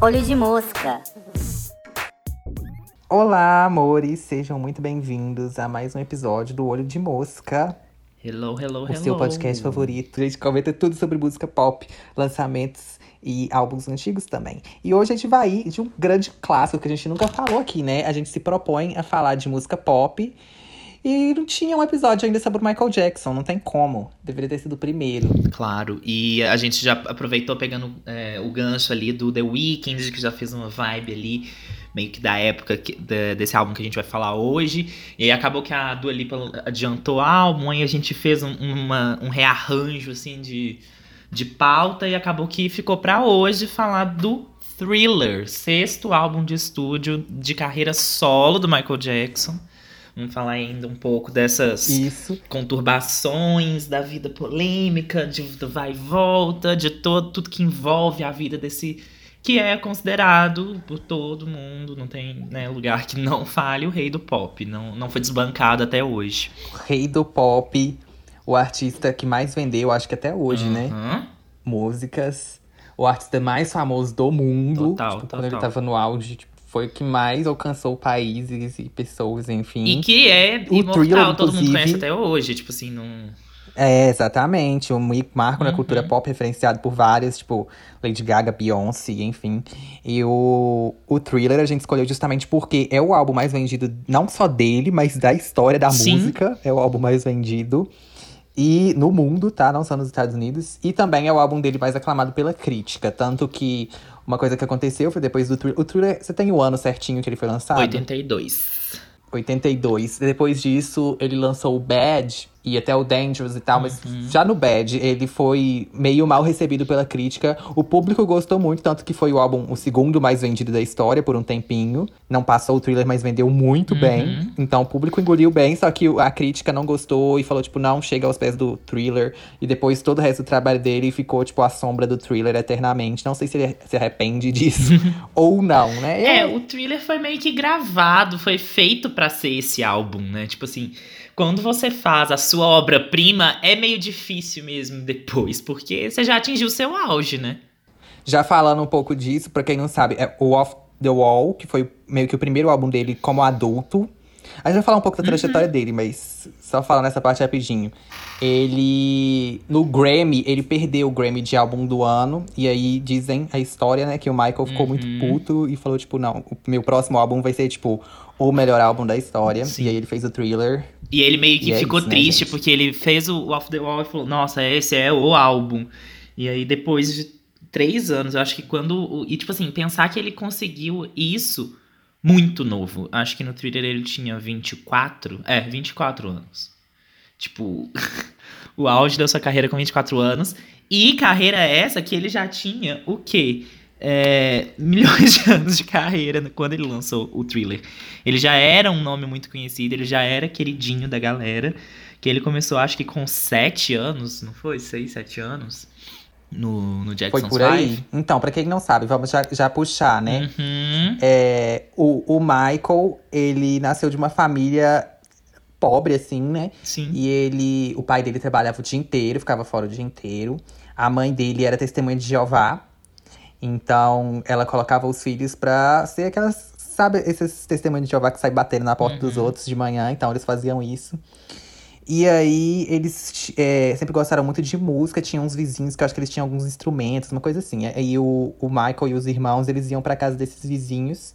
Olho de mosca. Olá, amores, sejam muito bem-vindos a mais um episódio do Olho de Mosca. Hello, hello, o hello. seu podcast favorito. A gente comenta tudo sobre música pop, lançamentos e álbuns antigos também. E hoje a gente vai ir de um grande clássico que a gente nunca falou aqui, né? A gente se propõe a falar de música pop. E não tinha um episódio ainda sobre o Michael Jackson, não tem como. Deveria ter sido o primeiro. Claro, e a gente já aproveitou pegando é, o gancho ali do The Weeknd, que já fez uma vibe ali, meio que da época que, de, desse álbum que a gente vai falar hoje. E aí acabou que a Dua Lipa adiantou o álbum, e a gente fez um, uma, um rearranjo, assim, de, de pauta, e acabou que ficou para hoje falar do Thriller, sexto álbum de estúdio de carreira solo do Michael Jackson. Vamos falar ainda um pouco dessas Isso. conturbações da vida polêmica, de vai e volta, de todo tudo que envolve a vida desse que é considerado por todo mundo, não tem né, lugar que não fale o rei do pop, não, não foi desbancado até hoje. Rei do pop, o artista que mais vendeu, acho que até hoje, uhum. né? Músicas. O artista mais famoso do mundo. Total, tipo, total. Quando ele tava no auge, tipo, foi o que mais alcançou países e pessoas, enfim. E que é O imortal, Thriller, todo mundo conhece até hoje, tipo assim, não... É, exatamente. Um marco na Uhum. cultura pop referenciado por várias, tipo, Lady Gaga, Beyoncé, enfim. E o, o Thriller a gente escolheu justamente porque é o álbum mais vendido, não só dele, mas da história da Sim. música. É o álbum mais vendido. E no mundo, tá? Não só nos Estados Unidos. E também é o álbum dele mais aclamado pela crítica. Tanto que uma coisa que aconteceu foi depois do Thriller. O Thriller, você tem o ano certinho que ele foi lançado? 82. 82. Depois disso, ele lançou o Bad e até o Dangerous e tal, mas Uhum. já no Bad ele foi meio mal recebido pela crítica. O público gostou muito, tanto que foi o álbum o segundo mais vendido da história por um tempinho. Não passou o thriller, mas vendeu muito Uhum. bem. Então o público engoliu bem, só que a crítica não gostou e falou, tipo, não chega aos pés do thriller. E depois todo o resto do trabalho dele ficou, tipo, a sombra do thriller eternamente. Não sei se ele se arrepende disso ou não, né? É, o thriller foi meio que gravado, foi feito pra ser esse álbum, né? Tipo assim, quando você faz a sua obra-prima, é meio difícil mesmo depois, porque você já atingiu o seu auge, né? Já falando um pouco disso, pra quem não sabe, é o Off the Wall, que foi meio que o primeiro álbum dele como adulto. A gente vai falar um pouco da trajetória dele, mas só falando essa parte rapidinho. Ele. No Grammy, ele perdeu o Grammy de álbum do ano. E aí dizem a história, né, que o Michael ficou muito puto e falou, tipo, não, o meu próximo álbum vai ser, tipo, o melhor álbum da história. Sim. E aí ele fez o thriller. E ele meio que E é ficou isso, né, triste gente? porque ele fez o Off the Wall e falou: Nossa, esse é o álbum. E aí, depois de três anos, eu acho que quando. E tipo assim, pensar que ele conseguiu isso muito novo. Acho que no Twitter ele tinha 24. É, 24 anos. Tipo, o auge da sua carreira com 24 anos. E carreira essa que ele já tinha o quê? É, milhões de anos de carreira quando ele lançou o thriller. Ele já era um nome muito conhecido, ele já era queridinho da galera. Que ele começou, acho que com 7 anos, não foi? 6, 7 anos? No, no Jackson's Foi por aí. Então, pra quem não sabe, vamos já, já puxar, né? Uhum. É, o, o Michael, ele nasceu de uma família pobre, assim, né? Sim. E ele. O pai dele trabalhava o dia inteiro, ficava fora o dia inteiro. A mãe dele era testemunha de Jeová. Então, ela colocava os filhos pra ser aquelas. Sabe, esses testemunhos de Jeová que saem batendo na porta dos outros de manhã. Então, eles faziam isso. E aí, eles é, sempre gostaram muito de música. Tinha uns vizinhos que eu acho que eles tinham alguns instrumentos, uma coisa assim. Aí, o, o Michael e os irmãos, eles iam pra casa desses vizinhos.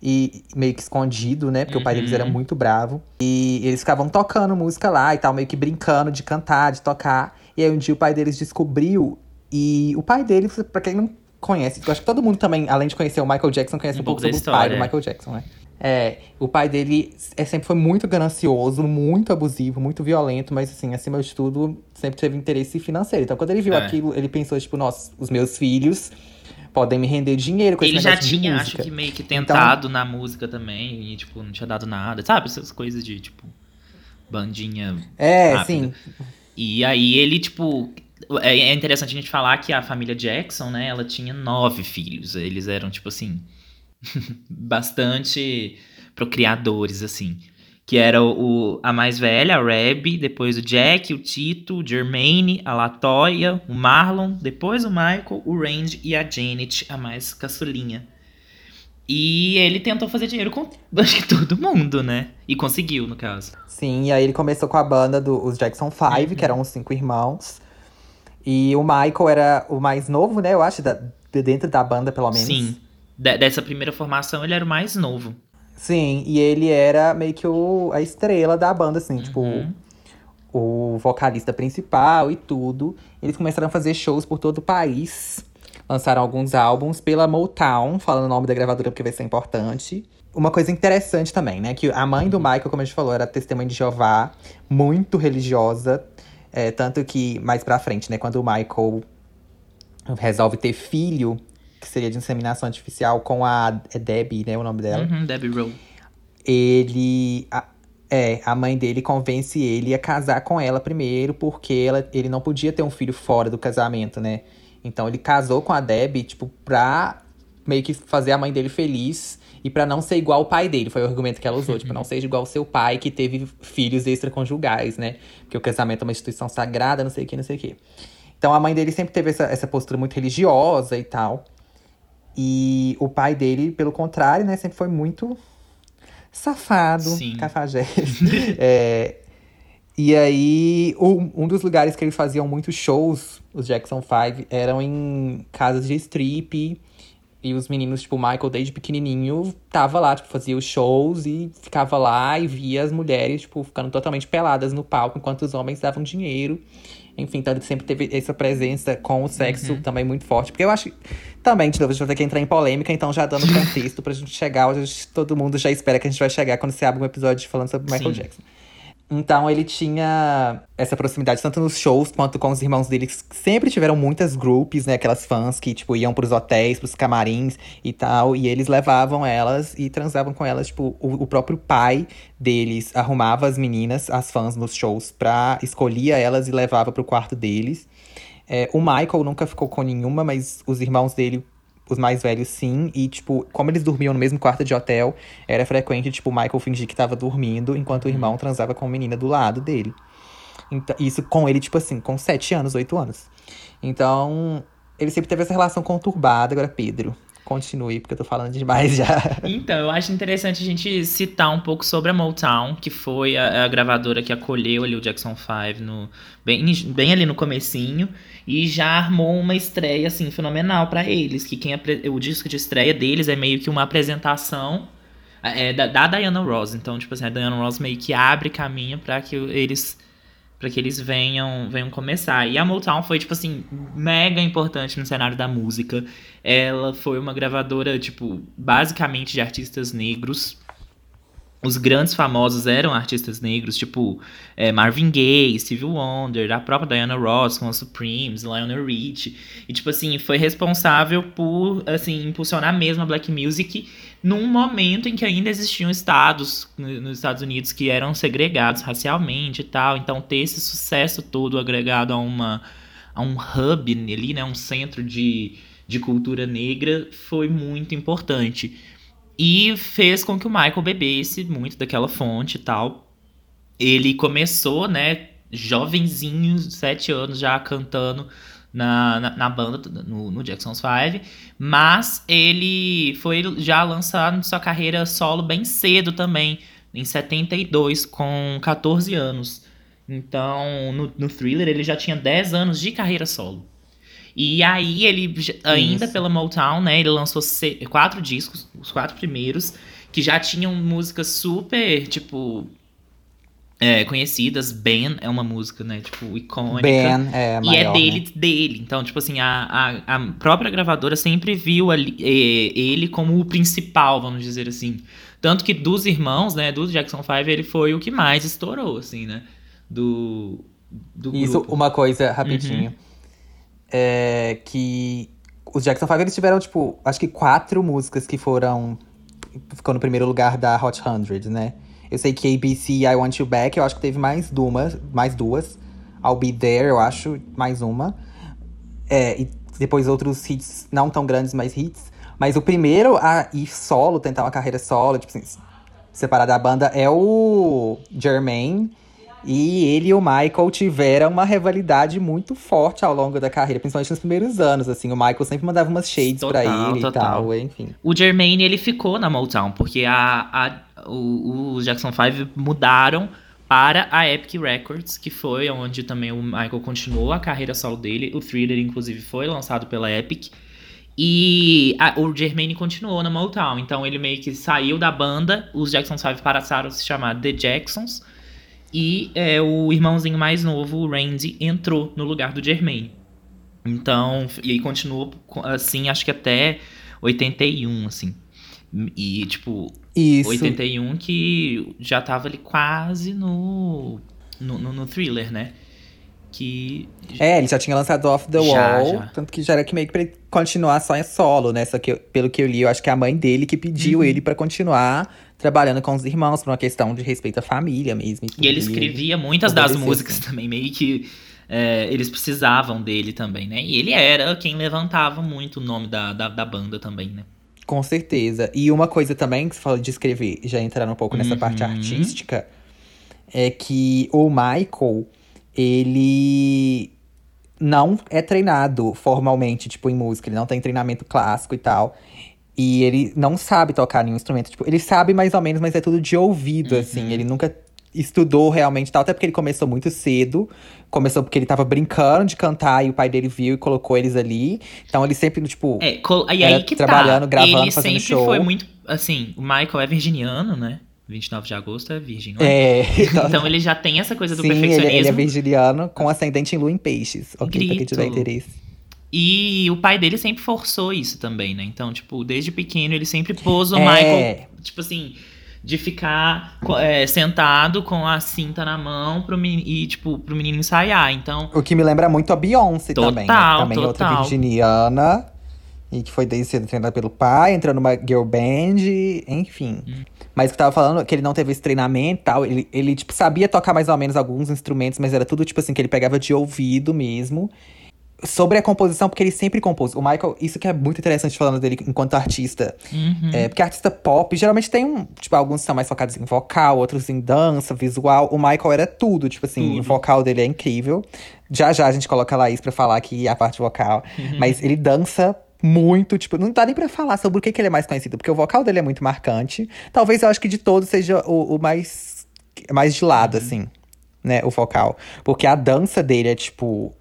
E meio que escondido, né? Porque o pai deles era Uhum. muito bravo. E eles ficavam tocando música lá e tal, meio que brincando de cantar, de tocar. E aí um dia o pai deles descobriu. E o pai deles, pra quem não conhece, eu acho que todo mundo também, além de conhecer o Michael Jackson, conhece um, Um pouco sobre o pai do história. Michael Jackson, né? É, o pai dele é, sempre foi muito ganancioso, muito abusivo, muito violento, mas assim, acima de tudo, sempre teve interesse financeiro. Então, quando ele viu É. aquilo, ele pensou, tipo, nossa, os meus filhos podem me render dinheiro com Ele esse já negócio de tinha, acho que meio que tentado na música também, e tipo, não tinha dado nada, sabe? Essas coisas de, tipo, bandinha. É, rápida. sim. E aí ele, tipo. É é interessante a gente falar que a família Jackson, né, ela tinha nove filhos. Eles eram, tipo assim, bastante procriadores, assim. que era o, a mais velha, a Reb, depois o Jack, o Tito, o Jermaine, a Latoya, o Marlon, depois o Michael, o Randy e a Janet, a mais caçulinha. E ele tentou fazer dinheiro com acho que todo mundo, né? E conseguiu, no caso. Sim, e aí ele começou com a banda dos Jackson Five, Uhum. que eram os cinco irmãos. E o Michael era o mais novo, né? Eu acho, da, de dentro da banda, pelo menos. Sim. De- dessa primeira formação, ele era o mais novo. Sim, e ele era meio que o, a estrela da banda, assim, tipo, Uhum. o vocalista principal e tudo. Eles começaram a fazer shows por todo o país. Lançaram alguns álbuns pela Motown, falando o nome da gravadora porque vai ser importante. Uma coisa interessante também, né? Que a mãe do Michael, como a gente falou, era testemunha de Jeová, muito religiosa. É, tanto que, mais pra frente, né? Quando o Michael resolve ter filho, que seria de inseminação artificial, com a é Debbie, né? O nome dela Uhum, Debbie Rowe. ele. a- é, a mãe dele convence ele a casar com ela primeiro, porque ela, ele não podia ter um filho fora do casamento, né? Então ele casou com a Debbie, tipo, pra meio que fazer a mãe dele feliz e pra não ser igual o pai dele. Foi o argumento que ela usou, tipo, não seja igual o seu pai que teve filhos extraconjugais, né? Porque o casamento é uma instituição sagrada, não sei o que, não sei o que. Então a mãe dele sempre teve essa, essa postura muito religiosa e tal. E o pai dele, pelo contrário, né, sempre foi muito safado, Sim. cafajeste. É, e aí, um, um dos lugares que eles faziam muitos shows, os Jackson Five, eram em casas de strip. E os meninos, tipo, o Michael, desde pequenininho, tava lá, tipo, fazia os shows e ficava lá e via as mulheres, tipo, ficando totalmente peladas no palco, enquanto os homens davam dinheiro. Enfim, então ele sempre teve essa presença com o sexo também muito forte. Porque eu acho que também, de novo, a gente vai ter que entrar em polêmica, então já dando contexto pra gente chegar onde todo mundo já espera que a gente vai chegar quando você abre um episódio falando sobre Michael Sim. Jackson. Então ele tinha essa proximidade tanto nos shows quanto com os irmãos dele, que sempre tiveram muitas groups, né? Aquelas fãs que, tipo, iam pros hotéis, pros camarins e tal. E eles levavam elas e transavam com elas. Tipo, o, o próprio pai deles arrumava as meninas, as fãs, nos shows, pra escolhia elas e levava pro quarto deles. É, o Michael nunca ficou com nenhuma, mas os irmãos dele, os mais velhos, sim. E, tipo, como eles dormiam no mesmo quarto de hotel, era frequente, tipo, o Michael fingir que tava dormindo, enquanto o irmão transava com a menina do lado dele. Então, isso com ele, tipo assim, com 7 anos, 8 anos. Então, ele sempre teve essa relação conturbada. Agora, Pedro, continue, porque eu tô falando demais já. Então, eu acho interessante a gente citar um pouco sobre a Motown, que foi a, a gravadora que acolheu ali o Jackson 5 no, bem, bem ali no comecinho e já armou uma estreia assim fenomenal pra eles, que quem o disco de estreia deles é meio que uma apresentação é, da, da Diana Ross. Então, tipo assim, a Diana Ross meio que abre caminho pra que eles para que eles venham, venham começar. E a Motown foi, tipo assim, mega importante no cenário da música. Ela foi uma gravadora, tipo, basicamente de artistas negros. Os grandes famosos eram artistas negros, tipo é, Marvin Gaye, Stevie Wonder, a própria Diana Ross com os Supremes, Lionel Rich. E, tipo assim, foi responsável por, assim, impulsionar mesmo a black music num momento em que ainda existiam estados no- nos Estados Unidos que eram segregados racialmente e tal. Então, ter esse sucesso todo agregado a, uma, a um hub ali, né, um centro de, de cultura negra, foi muito importante. E fez com que o Michael bebesse muito daquela fonte e tal. Ele começou, né, jovenzinho, sete anos já cantando na, na, na banda, no, no Jackson's Five. Mas ele foi já lançado sua carreira solo bem cedo também, em 72, com 14 anos. Então, no, no Thriller, ele já tinha 10 anos de carreira solo. E aí, ele, ainda Isso. pela Motown, né, ele lançou quatro discos, os quatro primeiros, que já tinham músicas super, tipo, é, conhecidas. Ben é uma música, né, tipo, icônica. Ben é a E é maior, dele, né? dele. Então, tipo assim, a, a, a própria gravadora sempre viu ali, eh, ele como o principal, vamos dizer assim. Tanto que dos irmãos, né, do Jackson 5, ele foi o que mais estourou, assim, né? Do, do Isso, grupo. uma coisa rapidinho. É que os Jackson 5 eles tiveram, tipo, acho que quatro músicas que foram. Ficou no primeiro lugar da Hot 100, né? Eu sei que ABC I Want You Back, eu acho que teve mais duas, mais duas. I'll Be There, eu acho, mais uma. É, e depois outros hits, não tão grandes, mas hits. Mas o primeiro a ir solo, tentar uma carreira solo, tipo assim, separar da banda é o Jermaine. E ele e o Michael tiveram uma rivalidade muito forte ao longo da carreira, principalmente nos primeiros anos, assim. O Michael sempre mandava umas shades Total, pra ele total. e tal, enfim. O Jermaine, ele ficou na Motown, porque a, a, o, os Jackson 5 mudaram para a Epic Records, que foi onde também o Michael continuou a carreira solo dele. O Thriller, inclusive, foi lançado pela Epic. E a- o Jermaine continuou na Motown, então ele meio que saiu da banda, os Jackson 5 passaram a se chamar The Jacksons, e é, o irmãozinho mais novo, o Randy, entrou no lugar do Jermaine. Então, e aí continuou assim, acho que até 81, assim. E, tipo, Isso. 81 que já tava ali quase no, no, no, no thriller, né? Que. É, ele já tinha lançado Off the Já, Wall, já. tanto que já era que meio que pra ele continuar só em solo, né? Só que, eu- pelo que eu li, eu acho que é a mãe dele que pediu Uhum. ele pra continuar trabalhando com os irmãos, por uma questão de respeito à família mesmo. E ele escrevia muitas das músicas também, meio que. é, eles precisavam dele também, né? E ele era quem levantava muito o nome da, da, da banda também, né? Com certeza. E uma coisa também que você falou de escrever, já entrando um pouco nessa parte Uhum. artística, é que o Michael, ele não é treinado formalmente, tipo, em música. Ele não tem treinamento clássico e tal. E ele não sabe tocar nenhum instrumento. Tipo, ele sabe mais ou menos, mas é tudo de ouvido, assim. Ele nunca estudou realmente tal. Até porque ele começou muito cedo. Começou porque ele tava brincando de cantar e o pai dele viu e colocou eles ali. Então ele sempre, tipo, É, col- e aí que trabalhando, tá. gravando, ele fazendo sempre show. foi muito. Assim, o Michael é virginiano, né? 29 de agosto é virgem, não é? É, Então ele já tem essa coisa do Sim, ele, perfeccionismo. ele é virginiano com ascendente em lua em peixes. Ok, pra quem Grito. tiver interesse. E o pai dele sempre forçou isso também, né? Então, tipo, desde pequeno ele sempre pôs o É. Michael, tipo assim, de ficar é, sentado com a cinta na mão pro menino, e, tipo, pro menino ensaiar. Então, O que me lembra muito a Beyoncé também. Né? Total, Também outra total. virginiana. E que foi desde cedo treinada pelo pai, entrou numa girl band, enfim. Hum. Mas que tava falando, que ele não teve esse treinamento e tal. Ele, ele, tipo, sabia tocar mais ou menos alguns instrumentos, mas era tudo, tipo assim, que ele pegava de ouvido mesmo. Sobre a composição, porque ele sempre compôs. O Michael, isso que é muito interessante falando dele enquanto artista. uhum. É, porque artista pop, geralmente tem um. Tipo, alguns são mais focados em vocal, outros em dança, visual. O Michael era tudo, tipo assim, Tudo. o vocal dele é incrível. Já já a gente coloca a Laís pra falar aqui a parte vocal. Uhum. Mas ele dança muito, tipo, não dá nem pra falar sobre o que, que ele é mais conhecido, porque o vocal dele é muito marcante. Talvez eu acho que de todos seja o, o mais. mais de Uhum. lado, assim, né? O vocal. Porque a dança dele é, tipo,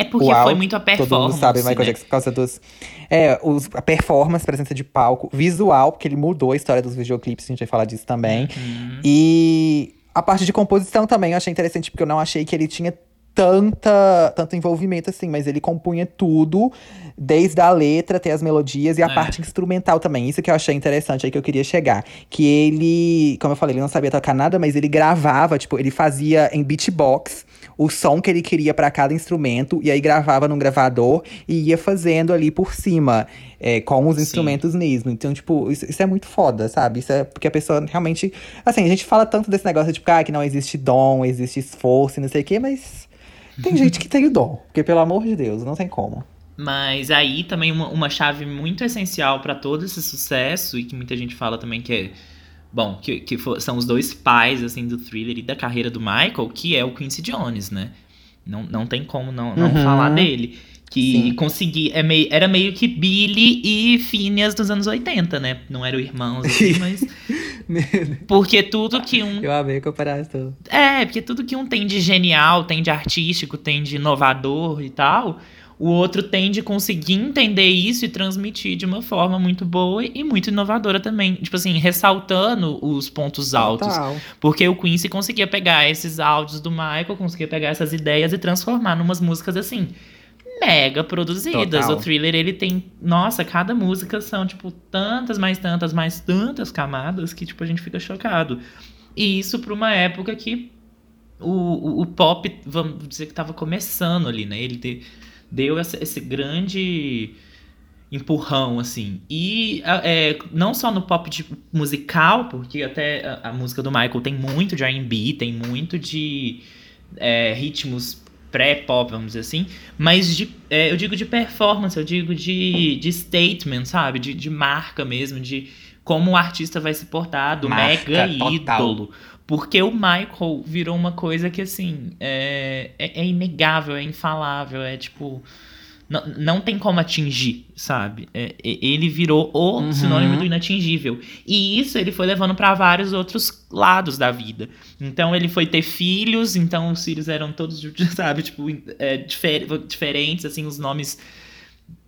é porque Uau, foi muito a Todo performance, mundo sabe Michael né? Jackson por causa dos. É, os, a performance, presença de palco, visual, porque ele mudou a história dos videoclipes, a gente vai falar disso também. Uhum. E a parte de composição também eu achei interessante, porque eu não achei que ele tinha tanta, tanto envolvimento assim, mas ele compunha tudo, desde a letra até as melodias e a É. parte instrumental também. Isso que eu achei interessante aí que eu queria chegar. Que ele, como eu falei, ele não sabia tocar nada, mas ele gravava, tipo, ele fazia em beatbox o som que ele queria pra cada instrumento, e aí gravava num gravador e ia fazendo ali por cima, é, com os Sim. instrumentos mesmo. Então, tipo, isso, isso é muito foda, sabe? Isso é porque a pessoa realmente. Assim, a gente fala tanto desse negócio, tipo, ah, que não existe dom, existe esforço e não sei o quê, mas. Tem gente que tem o dom. Porque, pelo amor de Deus, não tem como. Mas aí também uma, uma chave muito essencial pra todo esse sucesso, e que muita gente fala também que é. Bom, que, que fo- são os dois pais, assim, do thriller e da carreira do Michael, que é o Quincy Jones, né? Não, não tem como não, não Uhum. falar dele. Que Sim. consegui. É meio, era meio que Billy e Phineas dos anos 80, né? Não eram irmãos, assim, mas. Porque tudo que um Eu amei a comparação. é, porque tudo que um tem de genial, tem de artístico, tem de inovador e tal, o outro tem de conseguir entender isso e transmitir de uma forma muito boa e muito inovadora também. Tipo assim, ressaltando os pontos altos. Total. Porque o Quincy conseguia pegar esses áudios do Michael, conseguia pegar essas ideias e transformar numas músicas assim. Mega produzidas. Total. O thriller, ele tem. Nossa, cada música são, tipo, tantas, mais tantas, mais tantas camadas que, tipo, a gente fica chocado. E isso pra uma época que o, o, o pop, vamos dizer que tava começando ali, né? Ele de- deu essa- esse grande empurrão, assim. E é, não só no pop de musical, porque até a, a música do Michael tem muito de R&B, tem muito de é, ritmos pré-pop, vamos dizer assim, mas de, é, eu digo de performance, eu digo de, de statement, sabe? De, de marca mesmo, de como o artista vai se portar, do Marca mega total. ídolo. Porque o Michael virou uma coisa que, assim, é, é, é inegável, é infalável, é tipo. Não, não tem como atingir, sabe? É, ele virou o Uhum. sinônimo do inatingível. E isso ele foi levando pra vários outros lados da vida. Então ele foi ter filhos, então os filhos eram todos, sabe, tipo, é, difer- diferentes, assim, os nomes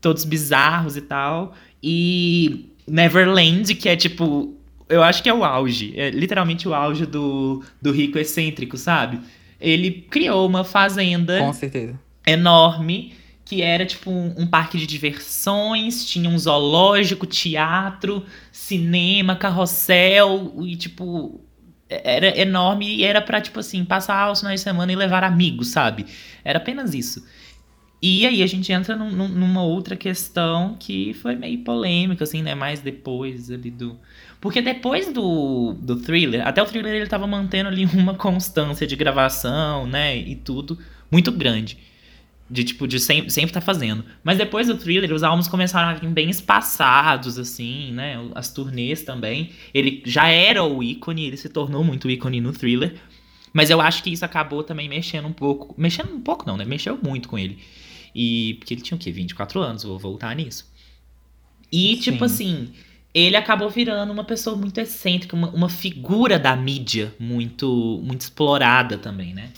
todos bizarros e tal. E Neverland, que é tipo. Eu acho que é o auge. É literalmente o auge do, do rico excêntrico, sabe? Ele criou uma fazenda Com certeza. enorme que era tipo um, um parque de diversões, tinha um zoológico, teatro, cinema, carrossel e tipo era enorme e era pra tipo assim, passar os finais de semana e levar amigos, sabe? Era apenas isso. E aí a gente entra num- num- numa outra questão que foi meio polêmica, assim, né? Mais depois ali do. Porque depois do, do thriller, até o thriller ele tava mantendo ali uma constância de gravação, né? E tudo muito grande. De tipo, de sempre, sempre tá fazendo. Mas depois do thriller, os álbuns começaram a vir bem espaçados, assim, né? As turnês também. Ele já era o ícone, ele se tornou muito ícone no thriller. Mas eu acho que isso acabou também mexendo um pouco. Mexendo um pouco, não, né? Mexeu muito com ele. E. Porque ele tinha o quê? 24 anos, vou voltar nisso. E, tipo Sim. assim, ele acabou virando uma pessoa muito excêntrica, uma, uma figura da mídia muito, muito explorada também, né?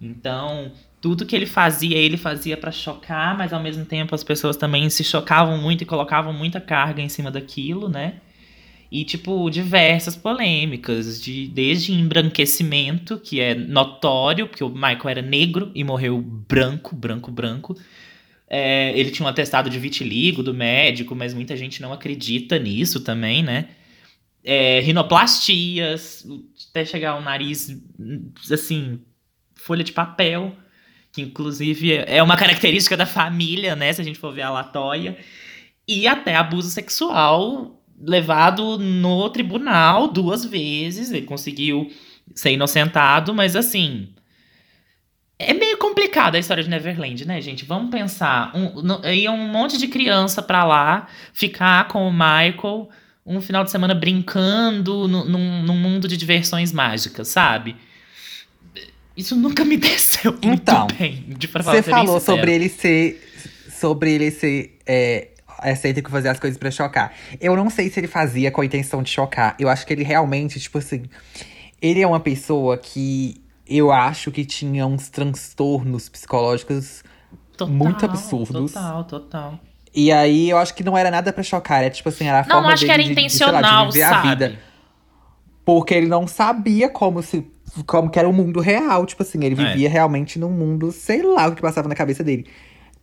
Então, tudo que ele fazia, ele fazia pra chocar, mas ao mesmo tempo as pessoas também se chocavam muito e colocavam muita carga em cima daquilo, né? E, tipo, diversas polêmicas, de, desde embranquecimento, que é notório, porque o Michael era negro e morreu branco, branco, branco. É, ele tinha um atestado de vitiligo do médico, mas muita gente não acredita nisso também, né? É, rinoplastias, até chegar ao nariz, assim, folha de papel, que inclusive é uma característica da família, né? Se a gente for ver a Latoya. E até abuso sexual levado no tribunal duas vezes. Ele conseguiu ser inocentado, mas assim. É meio complicada a história de Neverland, né, gente? Vamos pensar. Um, no- ia um monte de criança pra lá ficar com o Michael um final de semana brincando no- num, num mundo de diversões mágicas, sabe? Isso nunca me desceu muito Então, bem, pra falar Você bem falou sincero. sobre ele ser. Sobre ele ser. É, excêntrico fazer as coisas pra chocar. Eu não sei se ele fazia com a intenção de chocar. Eu acho que ele realmente, tipo assim. Ele é uma pessoa que eu acho que tinha uns transtornos psicológicos. Total, muito absurdos. Total, total. E aí eu acho que não era nada pra chocar. Era tipo assim, era a Não, forma acho que dele era de- de, sei lá, de intencional, viver a sabe? vida. Porque ele não sabia como se. Como que era o mundo real. Tipo assim, ele É. vivia realmente num mundo, sei lá o que passava na cabeça dele.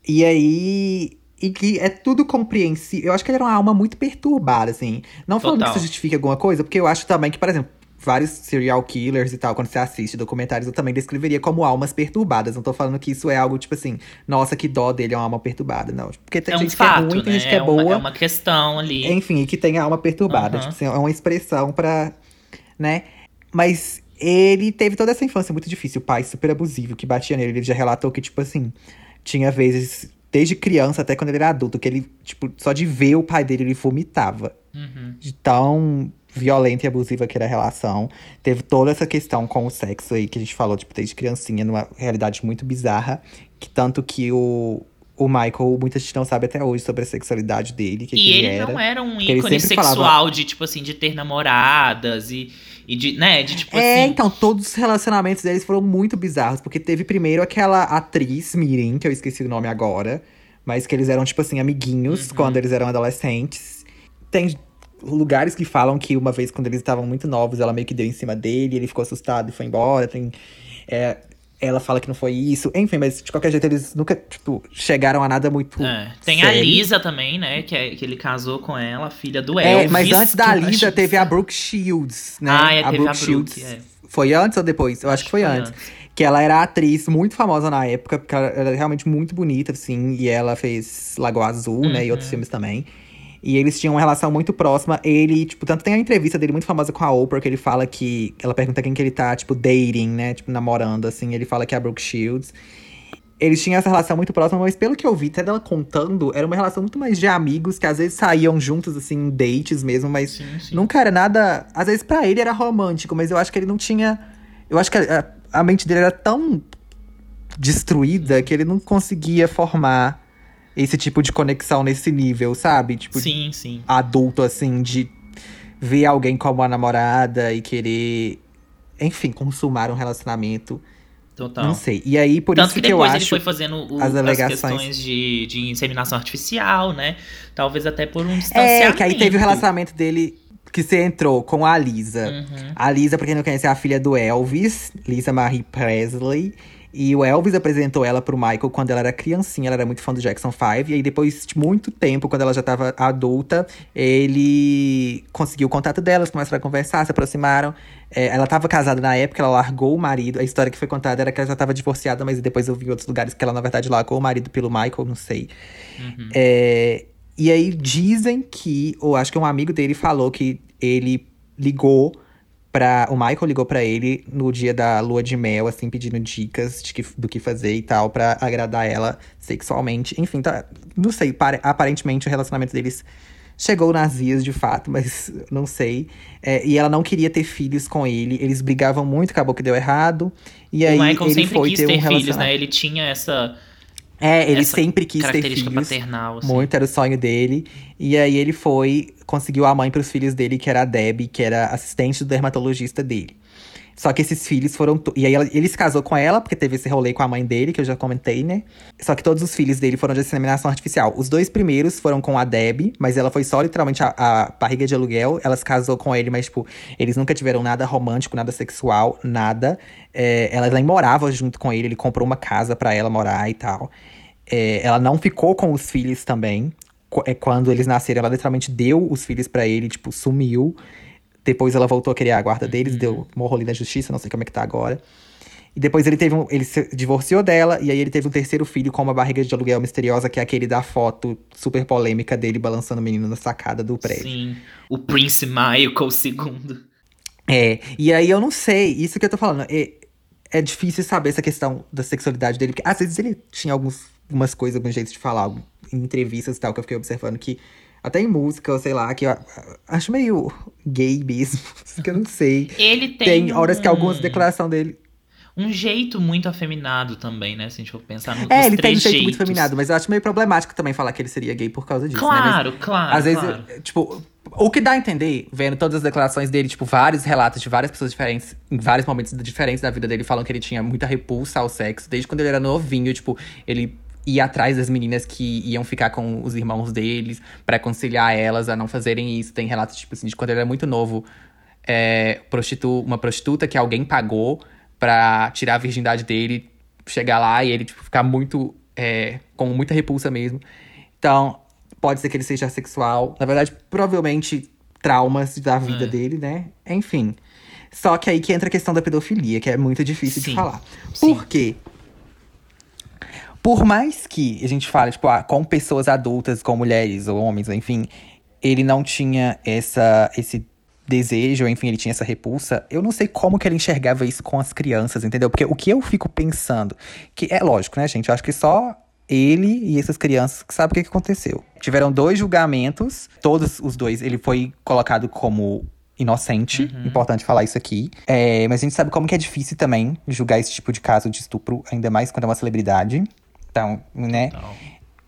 E aí. E que é tudo compreensível. Eu acho que ele era uma alma muito perturbada, assim. Não falando Total. que isso justifique alguma coisa, porque eu acho também que, por exemplo, vários serial killers e tal, quando você assiste documentários, eu também descreveria como almas perturbadas. Não tô falando que isso é algo, tipo assim, nossa, que dó dele é uma alma perturbada. Não. Porque tem É um gente fato, que é ruim, tem né? gente que é, uma, boa. é uma questão ali. Enfim, e que tem a alma perturbada. Aham. Tipo assim, é uma expressão pra. né? Mas ele teve toda essa infância muito difícil. O pai super abusivo que batia nele. Ele já relatou que, tipo assim, tinha vezes, desde criança até quando ele era adulto, que ele, tipo, só de ver o pai dele, ele vomitava. Uhum. De tão violenta e abusiva que era a relação. Teve toda essa questão com o sexo aí que a gente falou, tipo, desde criancinha, numa realidade muito bizarra. Que tanto que o. O Michael, muita gente não sabe até hoje sobre a sexualidade dele, que, E que ele era. não era um ele ícone sexual falava- de, tipo assim, de ter namoradas e, e de, né, de tipo É, assim. então, todos os relacionamentos deles foram muito bizarros. Porque teve primeiro aquela atriz, Mirim, que eu esqueci o nome agora. Mas que eles eram, tipo assim, amiguinhos Uhum. quando eles eram adolescentes. Tem lugares que falam que uma vez, quando eles estavam muito novos, ela meio que deu em cima dele, ele ficou assustado e foi embora. Tem. é, ela fala que não foi isso. Enfim, mas de qualquer jeito, eles nunca, tipo, chegaram a nada muito. É, Tem a sério. Lisa também, né? Que, é, que ele casou com ela, filha do É, Elvis. mas antes da Lisa, acho- teve a Brooke Shields, né? Ah, é, a Brooke a Brooke, Shields. é. Foi antes ou depois? Eu acho, que foi, antes. Que ela era atriz muito famosa na época, porque ela era realmente muito bonita, assim. E ela fez Lagoa Azul, né? E Uhum. outros filmes também. E eles tinham uma relação muito próxima. Ele, tipo, tanto tem a entrevista dele muito famosa com a Oprah, que ele fala que. Ela pergunta quem que ele tá, tipo, dating, né? Tipo, namorando, assim. Ele fala que é a Brooke Shields. eles tinham essa relação muito próxima, mas pelo que eu vi, até dela contando, era uma relação muito mais de amigos, que às vezes saíam juntos, assim, em dates mesmo, mas Sim, sim. nunca era nada. Às vezes pra ele era romântico, mas eu acho que ele não tinha. Eu acho que a, a mente dele era tão destruída que ele não conseguia formar esse tipo de conexão nesse nível, sabe? Tipo, Sim, sim. adulto, assim, de ver alguém como a namorada e querer, enfim, consumar um relacionamento. Total. Não sei. E aí, por Tanto isso que que, eu depois ele acho. foi fazendo o- as as, alegações. questões de, de inseminação artificial, né? Talvez até por um É, distanciamento. que aí teve o relacionamento dele que você entrou com a Lisa. Uhum. A Lisa, pra quem não conhece, é a filha do Elvis, Lisa Marie Presley. E o Elvis apresentou ela pro Michael quando ela era criancinha, ela era muito fã do Jackson 5. E aí, depois de muito tempo, quando ela já tava adulta, ele conseguiu o contato delas, começaram a conversar, se aproximaram. É, ela tava casada na época, ela largou o marido. A história que foi contada era que ela já tava divorciada, mas depois eu vi em outros lugares que ela, na verdade, largou o marido pelo Michael, não sei. Uhum. É, e aí dizem que, ou acho que um amigo dele falou que ele ligou pra. O Michael ligou pra ele no dia da lua de mel, assim, pedindo dicas de que- do que fazer e tal, pra agradar ela sexualmente. Enfim, tá. Não sei, pare- aparentemente o relacionamento deles chegou nas vias de fato, mas não sei. É, e ela não queria ter filhos com ele. Eles brigavam muito, acabou que deu errado. E aí o Michael ele sempre foi quis ter ter um filhos, né? Ele tinha essa, É, ele essa sempre quis ter característica filhos. paternal, assim. Muito, era o sonho dele. E aí ele foi, conseguiu a mãe pros filhos dele, que era a Debbie, que era assistente do dermatologista dele. Só que esses filhos foram. E aí ele se casou com ela, porque teve esse rolê com a mãe dele, que eu já comentei, né? Só que todos os filhos dele foram de inseminação artificial. Os dois primeiros foram com a Debbie, mas ela foi só literalmente a, a barriga de aluguel. Ela se casou com ele, mas, tipo, eles nunca tiveram nada romântico, nada sexual, nada. É, ela nem morava junto com ele, ele comprou uma casa pra ela morar e tal. É, ela não ficou com os filhos também. É, Quando eles nasceram, ela literalmente deu os filhos pra ele, tipo, sumiu. Depois ela voltou a querer a guarda deles, deu morro ali na justiça, não sei como é que tá agora. E depois ele teve um, ele se divorciou dela, e aí ele teve um terceiro filho com uma barriga de aluguel misteriosa, que é aquele da foto super polêmica dele balançando o menino na sacada do prédio. Sim. O Prince Michael II. É, e aí eu não sei, isso que eu tô falando. É, é difícil saber essa questão da sexualidade dele, porque às vezes ele tinha alguns, algumas coisas, alguns jeitos de falar, em entrevistas e tal, que eu fiquei observando que. Até em música, sei lá, que eu acho meio gay mesmo, que eu não sei. Ele tem, Tem horas que um- algumas declarações dele. um jeito muito afeminado também, né? Se a gente for pensar no, É, ele tem um jeito muito jeitos. feminado, mas eu acho meio problemático também falar que ele seria gay por causa disso, né? Mas- Claro, claro. Às vezes, claro. é, tipo, o que dá a entender, vendo todas as declarações dele, tipo, vários relatos de várias pessoas diferentes, em vários momentos diferentes da vida dele, falam que ele tinha muita repulsa ao sexo, desde quando ele era novinho, tipo, ele ia atrás das meninas que iam ficar com os irmãos deles, pra conciliar elas a não fazerem isso. Tem relatos, tipo assim, de quando ele era muito novo, é, prostitu uma prostituta que alguém pagou pra tirar a virgindade dele, chegar lá e ele, tipo, ficar muito. é, com muita repulsa mesmo. Então, pode ser que ele seja sexual. Na verdade, provavelmente traumas da vida É. dele, né? Enfim. Só que aí que entra a questão da pedofilia, que é muito difícil de Sim. falar. Sim. Por quê? Por mais que a gente fale, tipo, ah, com pessoas adultas, com mulheres ou homens, enfim, ele não tinha essa, esse desejo, enfim, ele tinha essa repulsa. Eu não sei como que ele enxergava isso com as crianças, entendeu? Porque o que eu fico pensando, que é lógico, né, gente? Eu acho que só ele e essas crianças que sabem o que, que aconteceu. Tiveram dois julgamentos, todos os dois, ele foi colocado como inocente, importante falar isso aqui. É, mas a gente sabe como que é difícil também julgar esse tipo de caso de estupro, ainda mais quando é uma celebridade. Então, né?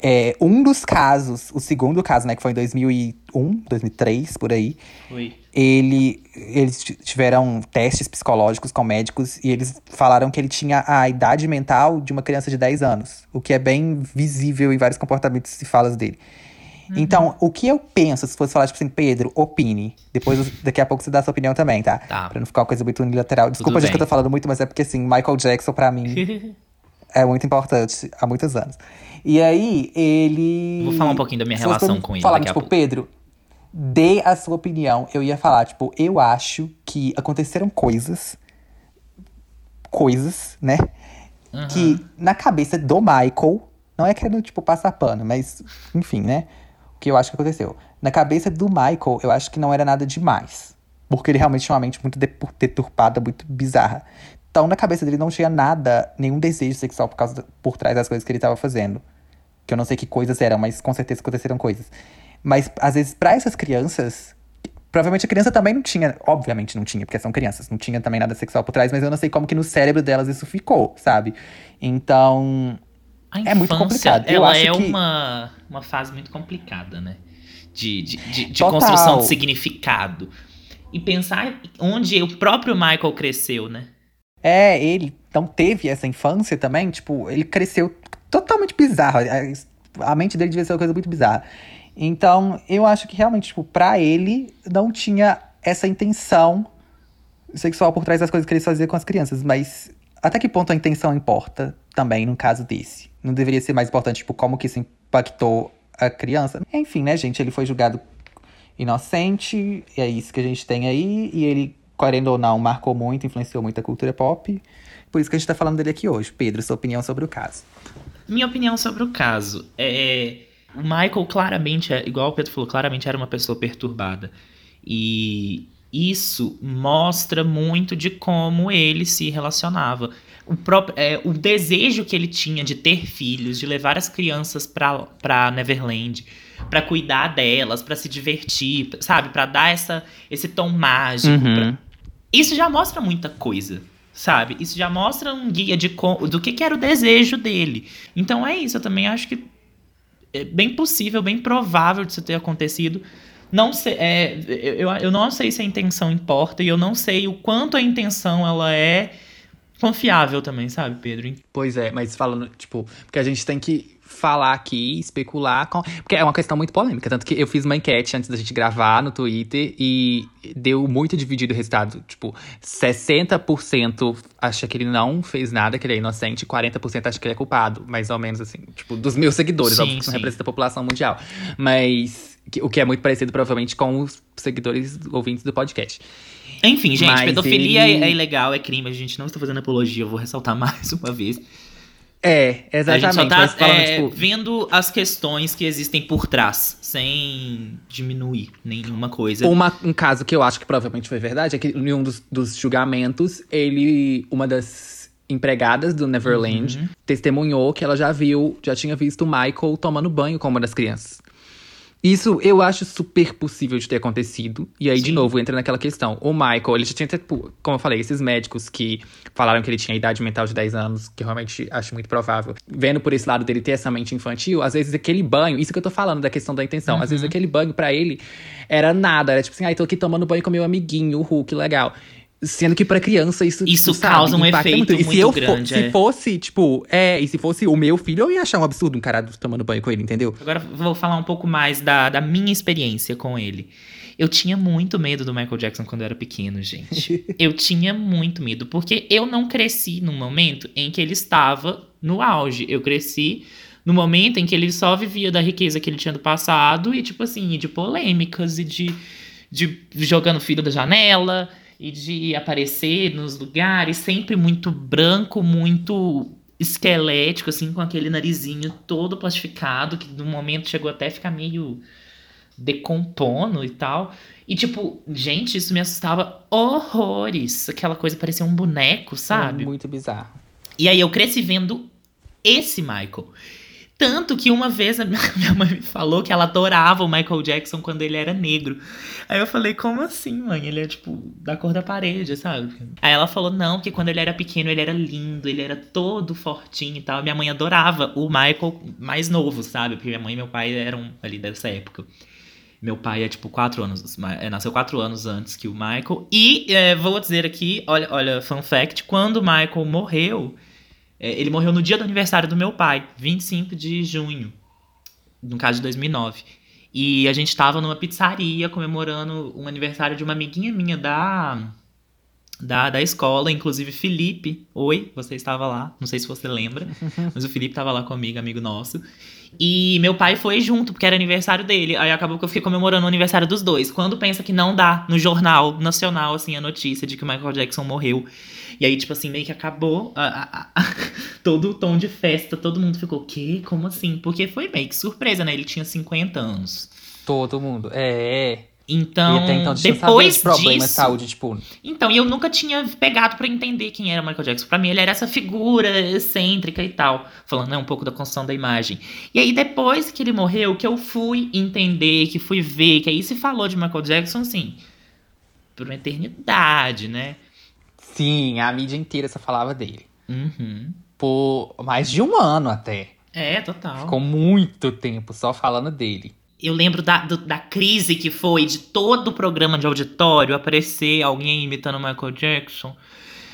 É, um dos casos, o segundo caso, né, que foi em 2001, 2003, por aí, foi. ele, eles tiveram testes psicológicos com médicos e eles falaram que ele tinha a idade mental de uma criança de 10 anos, o que é bem visível em vários comportamentos e falas dele. Então, o que eu penso, se fosse falar, tipo assim, Pedro, opine. Depois, daqui a pouco você dá a sua opinião também, tá? Tá. Pra não ficar uma coisa muito unilateral. Desculpa, gente, que eu tô falando muito, mas é porque, assim, Michael Jackson, pra mim, é muito importante há muitos anos. E aí, ele. Vou falar um pouquinho da minha Se relação com ele Falar, daqui tipo. Pedro, dê a sua opinião. Eu ia falar, tipo, eu acho que aconteceram coisas. Coisas, né? Aham. Que na cabeça do Michael. Não é querendo, tipo, passar pano, mas, enfim, né? O que eu acho que aconteceu. Na cabeça do Michael, eu acho que não era nada demais. Porque ele realmente tinha uma mente muito deturpada, muito bizarra. Na cabeça dele não tinha nada, nenhum desejo sexual por, causa, por trás das coisas que ele tava fazendo. Que eu não sei que coisas eram, mas com certeza aconteceram coisas. Mas às vezes, para essas crianças, provavelmente a criança também não tinha, obviamente não tinha, porque são crianças, não tinha também nada sexual por trás, mas eu não sei como que no cérebro delas isso ficou, sabe? Então, É muito complicado. Eu Ela acho é que- uma, uma fase muito complicada, né? De, de, de, de construção de significado. E pensar onde o próprio Michael cresceu, né? É, ele não teve essa infância também, tipo, ele cresceu totalmente bizarro. A- A mente dele devia ser uma coisa muito bizarra. Então, eu acho que realmente, tipo, pra ele, não tinha essa intenção sexual por trás das coisas que ele fazia com as crianças. Mas até que ponto a intenção importa também no caso desse? Não deveria ser mais importante, tipo, como que isso impactou a criança? Enfim, né, gente? Ele foi julgado inocente, é isso que a gente tem aí. E ele, querendo ou não, marcou muito, influenciou muito a cultura pop. Por isso que a gente tá falando dele aqui hoje. Pedro, sua opinião sobre o caso. Minha opinião sobre o caso é. O Michael claramente, é- igual o Pedro falou, claramente era uma pessoa perturbada. E isso mostra muito de como ele se relacionava. O, próprio, é, o desejo que ele tinha de ter filhos, de levar as crianças pra, pra Neverland, pra cuidar delas, pra se divertir, sabe? Pra dar essa, esse tom mágico. pra- Isso já mostra muita coisa, sabe? Isso já mostra um guia de do que, que era o desejo dele. Então é isso, eu também acho que é bem possível, bem provável de isso ter acontecido. Não sei, é, eu, eu não sei se a intenção importa e eu não sei o quanto a intenção ela é confiável também, sabe, Pedro? Pois é, mas falando, tipo, porque a gente tem que falar aqui, especular, com... porque é uma questão muito polêmica. Tanto que eu fiz uma enquete antes da gente gravar no Twitter e deu muito dividido o resultado. Tipo, 60% acha que ele não fez nada, que ele é inocente, e 40% acha que ele é culpado. Mais ou menos assim, tipo, dos meus seguidores, Sim, óbvio que não representa a população mundial. Mas o que é muito parecido, provavelmente, com os seguidores ouvintes do podcast. Enfim, gente, Mas pedofilia ele- é, é ilegal, é crime, a gente não está fazendo apologia, eu vou ressaltar mais uma vez. É, a exatamente. gente só tá falando, é, tipo, vendo as questões que existem por trás, sem diminuir nenhuma coisa. Uma- um caso que eu acho que provavelmente foi verdade é que em um dos, dos julgamentos, ele. Uma das empregadas do Neverland Uhum. testemunhou que ela já viu, já tinha visto o Michael tomando banho com uma das crianças. Isso eu acho super possível de ter acontecido. E aí, de Sim. novo, entra naquela questão. O Michael, ele já tinha, tipo, como eu falei, esses médicos que falaram que ele tinha idade mental de 10 anos, que eu realmente acho muito provável. Vendo por esse lado dele ter essa mente infantil, às vezes aquele banho, isso que eu tô falando da questão da intenção, às vezes Uhum. aquele banho pra ele era nada. Era tipo assim, ai, tô aqui tomando banho com meu amiguinho, o Hulk, legal. Sendo que pra criança isso. Isso sabe, causa um efeito E se muito eu grande, se é. fosse, tipo, é, e se fosse o meu filho, eu ia achar um absurdo um cara tomando banho com ele, entendeu? Agora vou falar um pouco mais da, da minha experiência com ele. Eu tinha muito medo do Michael Jackson quando eu era pequeno, gente. Eu tinha muito medo, porque eu não cresci no momento em que ele estava no auge. Eu cresci no momento em que ele só vivia da riqueza que ele tinha do passado e, tipo assim, e de polêmicas e de, de jogando filho da janela e de aparecer nos lugares, sempre muito branco, muito esquelético, assim, com aquele narizinho todo plastificado, que no momento chegou até a ficar meio decompondo e tal. E, tipo, gente, isso me assustava horrores. Aquela coisa parecia um boneco, sabe? É muito bizarro. E aí eu cresci vendo esse Michael. Tanto que uma vez a minha mãe me falou que ela adorava o Michael Jackson quando ele era negro. Aí eu falei, como assim, mãe? Ele é tipo da cor da parede, sabe? Aí ela falou, não, que quando ele era pequeno ele era lindo, ele era todo fortinho e tal. Minha mãe adorava o Michael mais novo, sabe? Porque minha mãe e meu pai eram ali dessa época. Meu pai é tipo quatro anos, é, nasceu quatro anos antes que o Michael. E é, vou dizer aqui, olha, olha, fun fact, quando o Michael morreu, é, ele morreu no dia do aniversário do meu pai, 25 de junho, no caso de 2009. E a gente tava numa pizzaria comemorando um aniversário de uma amiguinha minha da, da, da escola, inclusive Felipe. Oi, você estava lá, não sei se você lembra, mas o Felipe estava lá comigo, amigo nosso. E meu pai foi junto, porque era aniversário dele. Aí acabou que eu fiquei comemorando o aniversário dos dois. Quando pensa que não dá no jornal nacional, assim, a notícia de que o Michael Jackson morreu. E aí, tipo assim, meio que acabou a- a- a- todo o tom de festa. Todo mundo ficou, quê? Como assim? Porque foi meio que surpresa, né? Ele tinha 50 anos. Todo mundo. É, é. Então, até então depois de problemas disso, de saúde, tipo. Então, e eu nunca tinha pegado pra entender quem era Michael Jackson. Pra mim, ele era essa figura excêntrica e tal. Falando né, um pouco da construção da imagem. E aí, depois que ele morreu, que eu fui entender, que fui ver, que aí se falou de Michael Jackson, assim, por uma eternidade, né? Sim, a mídia inteira só falava dele. Uhum. Por mais de um ano até. É, total. Ficou muito tempo só falando dele. Eu lembro da, do- da crise que foi de todo o programa de auditório aparecer alguém imitando Michael Jackson.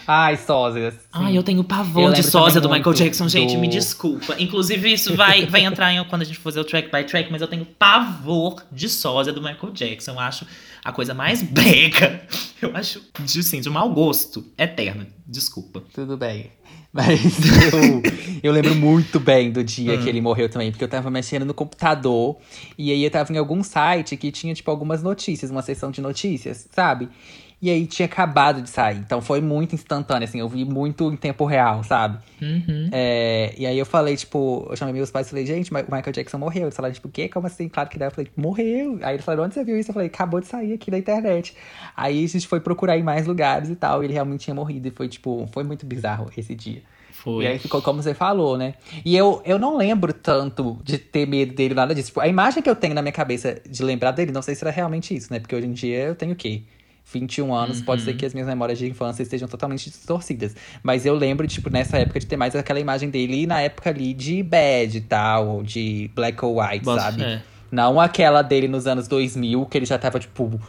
Ai, sósias. Ai, eu tenho Eu pavor de lembro sósia do Michael Jackson, gente, do- me desculpa. Inclusive, isso vai, vai entrar em, quando a gente for fazer o track by track, mas eu tenho pavor de sósia do Michael Jackson. Eu acho a coisa mais brega. Eu acho, de, sim, de mau gosto. Eterno. Desculpa. Tudo bem. Mas eu, eu lembro muito bem do dia Hum. que ele morreu também, porque eu tava mexendo no computador e aí eu tava em algum site que tinha, tipo, algumas notícias, uma seção de notícias, sabe? E aí tinha acabado de sair. Então foi muito instantâneo, assim, eu vi muito em tempo real, sabe? Uhum. É, e aí eu falei, tipo, eu chamei meus pais e falei, gente, o Michael Jackson morreu. Eles falaram, tipo, o quê? Como assim? Claro que dá. Eu falei, morreu. Aí eles falaram, onde você viu isso? Eu falei, acabou de sair aqui na internet. Aí a gente foi procurar em mais lugares e tal. E ele realmente tinha morrido. E foi, tipo, foi muito bizarro esse dia. Foi. E aí ficou como você falou, né? E eu, eu não lembro tanto de ter medo dele, nada disso. Tipo, a imagem que eu tenho na minha cabeça de lembrar dele, não sei se era realmente isso, né? Porque hoje em dia eu tenho o quê? 21 anos, pode Uhum. ser que as minhas memórias de infância estejam totalmente distorcidas. Mas eu lembro, tipo, nessa época de ter mais aquela imagem dele na época ali de Bad e tal, ou de Black or White, Bota sabe? fé. Não aquela dele nos anos 2000, que ele já tava, tipo,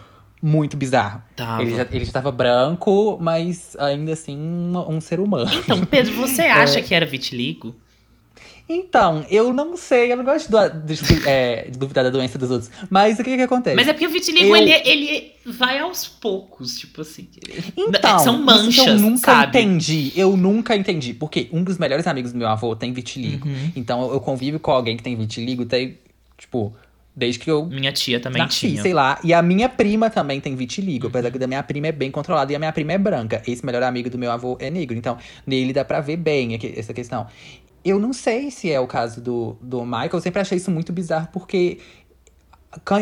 muito bizarro. Tava. Ele já, ele já tava branco, mas ainda assim um, um ser humano. Então, Pedro, você É. acha que era vitiligo? Então, eu não sei, eu não gosto de, de- é, de duvidar da doença dos outros. Mas o que que acontece? Mas é porque o vitiligo, Eu- ele, ele vai aos poucos, tipo assim. Então, são isso manchas, que eu nunca sabe? entendi. Eu nunca entendi. Porque um dos melhores amigos do meu avô tem vitiligo. Uhum. Então eu convivo com alguém que tem vitiligo, tem, tipo, desde que eu Minha tia também nasci, tinha. sei lá. E a minha prima também tem vitiligo, apesar que da minha prima é bem controlada e a minha prima é branca. Esse melhor amigo do meu avô é negro. Então, nele dá pra ver bem essa questão. Eu não sei se é o caso do, do Michael, eu sempre achei isso muito bizarro, porque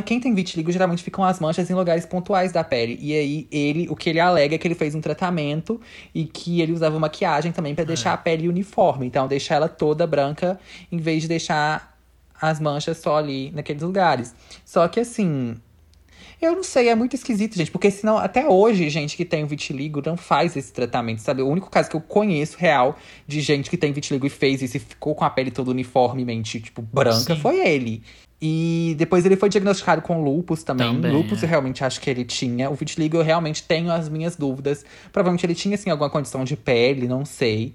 Quem tem vitiligo geralmente ficam as manchas em lugares pontuais da pele. E aí, ele, o que ele alega é que ele fez um tratamento e que ele usava maquiagem também pra deixar a pele uniforme. Então, deixar ela toda branca em vez de deixar as manchas só ali naqueles lugares. Só que assim. Eu não sei, é muito esquisito, gente. Porque senão, até hoje, gente que tem vitiligo não faz esse tratamento, sabe? O único caso que eu conheço real de gente que tem vitiligo e fez isso e ficou com a pele toda uniformemente, tipo, branca, Sim. foi ele. E depois ele foi diagnosticado com lupus também. Também, lupus é. eu realmente acho que ele tinha. O vitiligo eu realmente tenho as minhas dúvidas. Provavelmente ele tinha, assim, alguma condição de pele, não sei.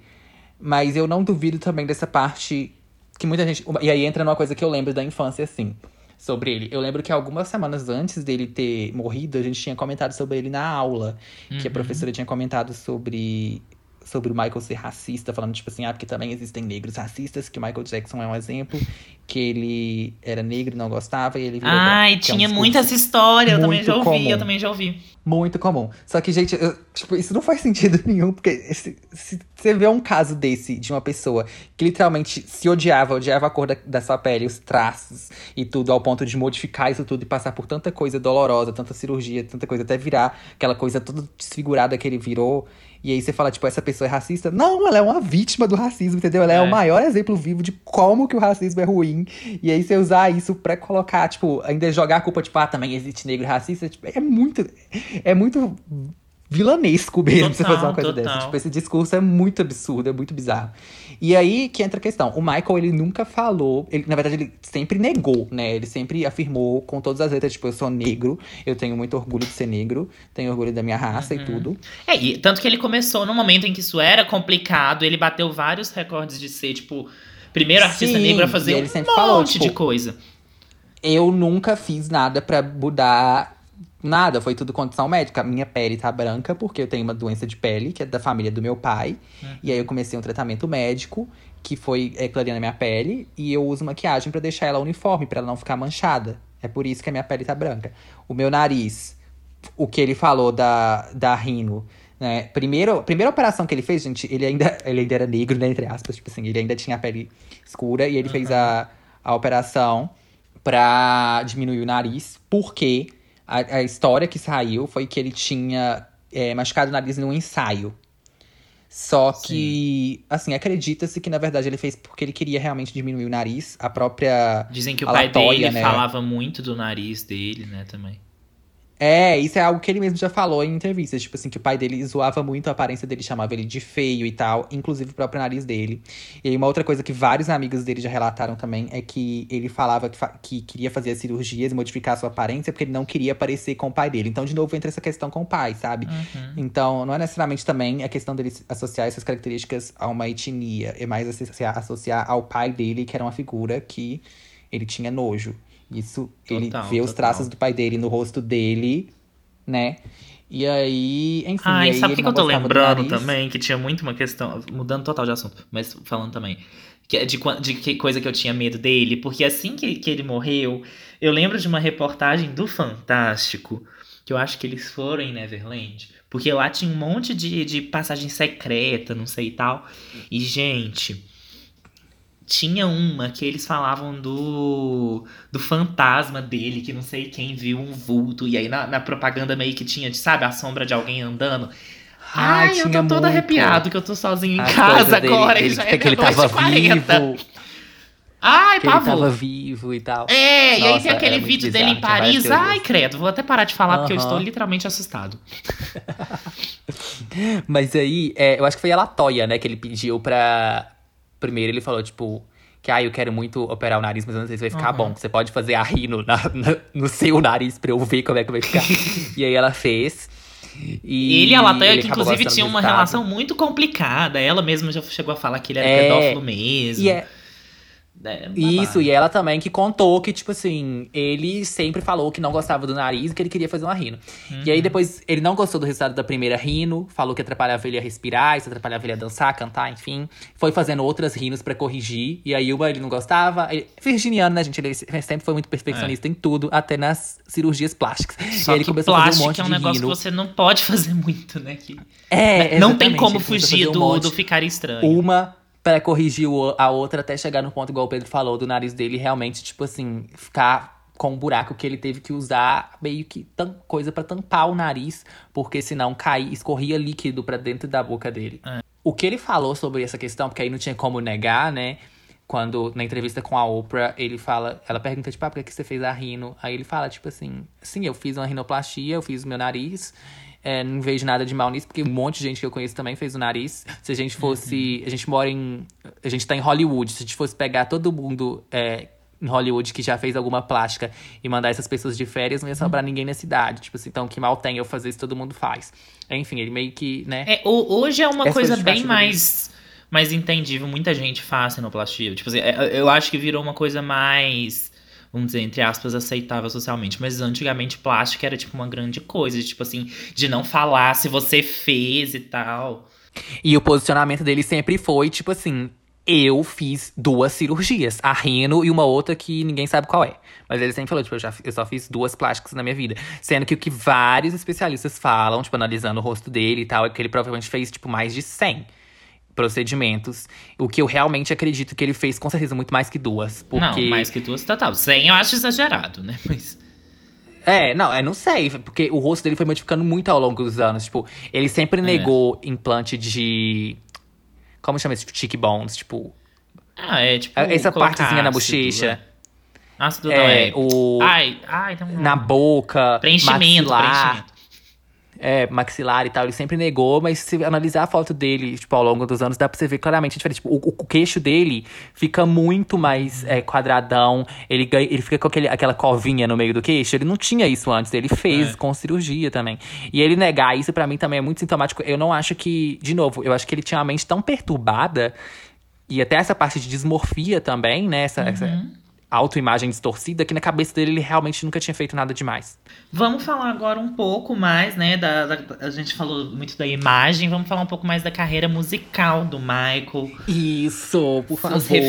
Mas eu não duvido também dessa parte que muita gente. E aí entra numa coisa que eu lembro da infância, assim, sobre ele. Eu lembro que algumas semanas antes dele ter morrido, a gente tinha comentado sobre ele na aula. Que a Uhum. professora tinha comentado sobre. Sobre o Michael ser racista, falando, tipo assim, ah, porque também existem negros racistas, que o Michael Jackson é um exemplo, que ele era negro e não gostava, e ele virou Ai, branco, que é um tinha essa história, eu também já ouvi, comum. eu também já ouvi. muito comum. Só que, gente, eu- tipo, isso não faz sentido nenhum, porque se, se você vê um caso desse, de uma pessoa que literalmente se odiava, odiava a cor da, da sua pele, os traços e tudo, ao ponto de modificar isso tudo e passar por tanta coisa dolorosa, tanta cirurgia, tanta coisa, até virar aquela coisa toda desfigurada que ele virou. E aí você fala, tipo, essa pessoa é racista? Não, ela é uma vítima do racismo, entendeu? Ela é, É. o maior exemplo vivo de como que o racismo é ruim. E aí você usar isso pra colocar, tipo, ainda jogar a culpa, tipo, ah, também existe negro racista, tipo, é muito. É muito vilanesco mesmo você Total, fazer uma coisa total. dessa. Tipo, esse discurso é muito absurdo, é muito bizarro. E aí que entra a questão. O Michael, ele nunca falou. Ele, na verdade, ele sempre negou, né? Ele sempre afirmou com todas as letras, tipo, eu sou negro, eu tenho muito orgulho de ser negro, tenho orgulho da minha raça Uhum. e tudo. É, e tanto que ele começou no momento em que isso era complicado, ele bateu vários recordes de ser, tipo, primeiro artista Sim, negro a fazer ele um monte falou, de tipo, coisa. Eu nunca fiz nada pra mudar nada, foi tudo condição médica. Minha pele tá branca porque eu tenho uma doença de pele, que é da família do meu pai. E aí eu comecei um tratamento médico, que foi é, clareando a minha pele, e eu uso maquiagem pra deixar ela uniforme, pra ela não ficar manchada. É por isso que a minha pele tá branca. O meu nariz, o que ele falou da, da Rino, né? Primeiro, primeira operação que ele fez, gente, ele ainda, ele ainda era negro, né? Entre aspas, tipo assim, ele ainda tinha a pele escura, e ele fez a, a operação pra diminuir o nariz, porque A, a história que saiu foi que ele tinha é, machucado o nariz num ensaio. Só que, assim, acredita-se que na verdade ele fez porque ele queria realmente diminuir o nariz. A própria. Dizem que o pai dele né? falava muito do nariz dele, né, também. É, isso é algo que ele mesmo já falou em entrevistas. Tipo assim, que o pai dele zoava muito a aparência dele, chamava ele de feio e tal, inclusive o próprio nariz dele. E aí, uma outra coisa que vários amigos dele já relataram também é que ele falava que, fa- que queria fazer as cirurgias e modificar a sua aparência porque ele não queria parecer com o pai dele. Então, de novo, entra essa questão com o pai, sabe? Uhum. Então, não é necessariamente também a questão dele associar essas características a uma etnia, é mais associar, associar ao pai dele, que era uma figura que ele tinha nojo. Isso, ele Total, vê os total. traços do pai dele no rosto dele, né? E aí, enfim. Ai, e aí sabe o ele que, que eu tô lembrando também? Que tinha muito uma questão. Mudando total de assunto, mas falando também. Que é de, de que coisa que eu tinha medo dele. Porque assim que, que ele morreu, eu lembro de uma reportagem do Fantástico. Que eu acho que eles foram em Neverland. Porque lá tinha um monte de, de passagem secreta, não sei e tal. E, gente. Tinha uma que eles falavam do, do fantasma dele, que não sei quem viu um vulto. E aí na, na propaganda meio que tinha, sabe, a sombra de alguém andando. Ai, eu tô todo arrepiado que eu tô sozinho em As casa dele, agora. ele, já é que ele tava e 40. vivo. Ai, Que ele pavor. tava vivo e tal. É, e aí Nossa, tem aquele muito vídeo dele em bizarro, tinha várias Paris. Ai, credo, vou até parar de falar porque eu estou literalmente assustado. Mas aí, é, eu acho que foi a Latoya, né, que ele pediu pra. Primeiro ele falou, tipo, que ah, eu quero muito operar o nariz, mas eu não sei se vai ficar Uhum. bom. Você pode fazer a rino na- na- no seu nariz pra eu ver como é que vai ficar. e aí ela fez. E ele e a Latoya, ele que inclusive do uma relação muito complicada. Ela mesma já chegou a falar que ele era É, pedófilo mesmo. E é, É, Isso, babado. e ela também que contou que, tipo assim, ele sempre falou que não gostava do nariz e que ele queria fazer uma rino. E Uhum. aí depois ele não gostou do resultado da primeira rino, falou que atrapalhava ele a respirar, isso atrapalhava ele a dançar, cantar, enfim. Foi fazendo outras rinos pra corrigir. E aí uma ele não gostava. Ele, virginiano, né, gente? Ele sempre foi muito perfeccionista em tudo, até nas cirurgias plásticas. Só e aí ele que começou a fazer um plástico monte é um negócio rino. que você não pode fazer muito, né? Que... É, não tem como fugir um do, do ficar estranho. uma pra corrigir o- a outra até chegar no ponto, igual o Pedro falou, do nariz dele realmente, tipo assim, ficar com um buraco que ele teve que usar meio que coisa pra tampar o nariz, porque senão caía, escorria líquido pra dentro da boca dele. É. O que ele falou sobre essa questão, porque aí não tinha como negar, né? Quando na entrevista com a Oprah, ele fala, ela pergunta, tipo, ah, por que que você fez a rino? Aí ele fala, tipo assim, sim, eu fiz uma rinoplastia, eu fiz o meu nariz. É, não vejo nada de mal nisso, porque um monte de gente que eu conheço também fez o nariz. Se a gente fosse. A gente mora em. A gente tá em Hollywood. Se a gente fosse pegar todo mundo é, em Hollywood que já fez alguma plástica e mandar essas pessoas de férias, não ia sobrar ninguém na cidade. Tipo assim, então que mal tem eu fazer isso, todo mundo faz. Enfim, ele meio que, né? É, ho- hoje é uma Essa coisa bem mais, mais entendível. Muita gente faz sinoplastia. Tipo assim, é- eu acho que virou uma coisa mais, vamos dizer, entre aspas, aceitável socialmente. Mas antigamente plástico era tipo uma grande coisa. Tipo assim, de não falar se você fez e tal. E o posicionamento dele sempre foi, tipo assim, eu fiz duas cirurgias, a rino e uma outra que ninguém sabe qual é. Mas ele sempre falou, tipo, eu, já, eu só fiz duas plásticas na minha vida. Sendo que o que vários especialistas falam, tipo, analisando o rosto dele e tal, é que ele provavelmente fez, tipo, mais de 100 procedimentos. O que eu realmente acredito que ele fez, com certeza, muito mais que duas. Porque... Não, mais que duas total. 100 eu acho exagerado, né? Mas. É, não, eu não sei, porque o rosto dele foi modificando muito ao longo dos anos. Tipo, ele sempre negou implante de. Como chama isso? Tipo, cheekbones, tipo. Ah, é tipo. Essa colocar partezinha na ácido, bochecha. é. Ácido não É, é. o. Ai, ai, tem um na boca, Preenchimento, maxilar, preenchimento. É, maxilar e tal, ele sempre negou, mas se analisar a foto dele, tipo, ao longo dos anos, dá pra você ver claramente a diferença. Tipo, o, o queixo dele fica muito mais é, quadradão, ele, ganha- ele fica com aquele, aquela covinha no meio do queixo, ele não tinha isso antes, ele fez É. com cirurgia também. E ele negar isso, pra mim, também é muito sintomático. Eu não acho que, de novo, eu acho que ele tinha uma mente tão perturbada, e até essa parte de dismorfia também, né, essa... essa Uhum. Autoimagem distorcida, que na cabeça dele ele realmente nunca tinha feito nada demais. Vamos falar agora um pouco mais, né? Da, da- a gente falou muito da imagem, vamos falar um pouco mais da carreira musical do Michael. Isso, por favor, eu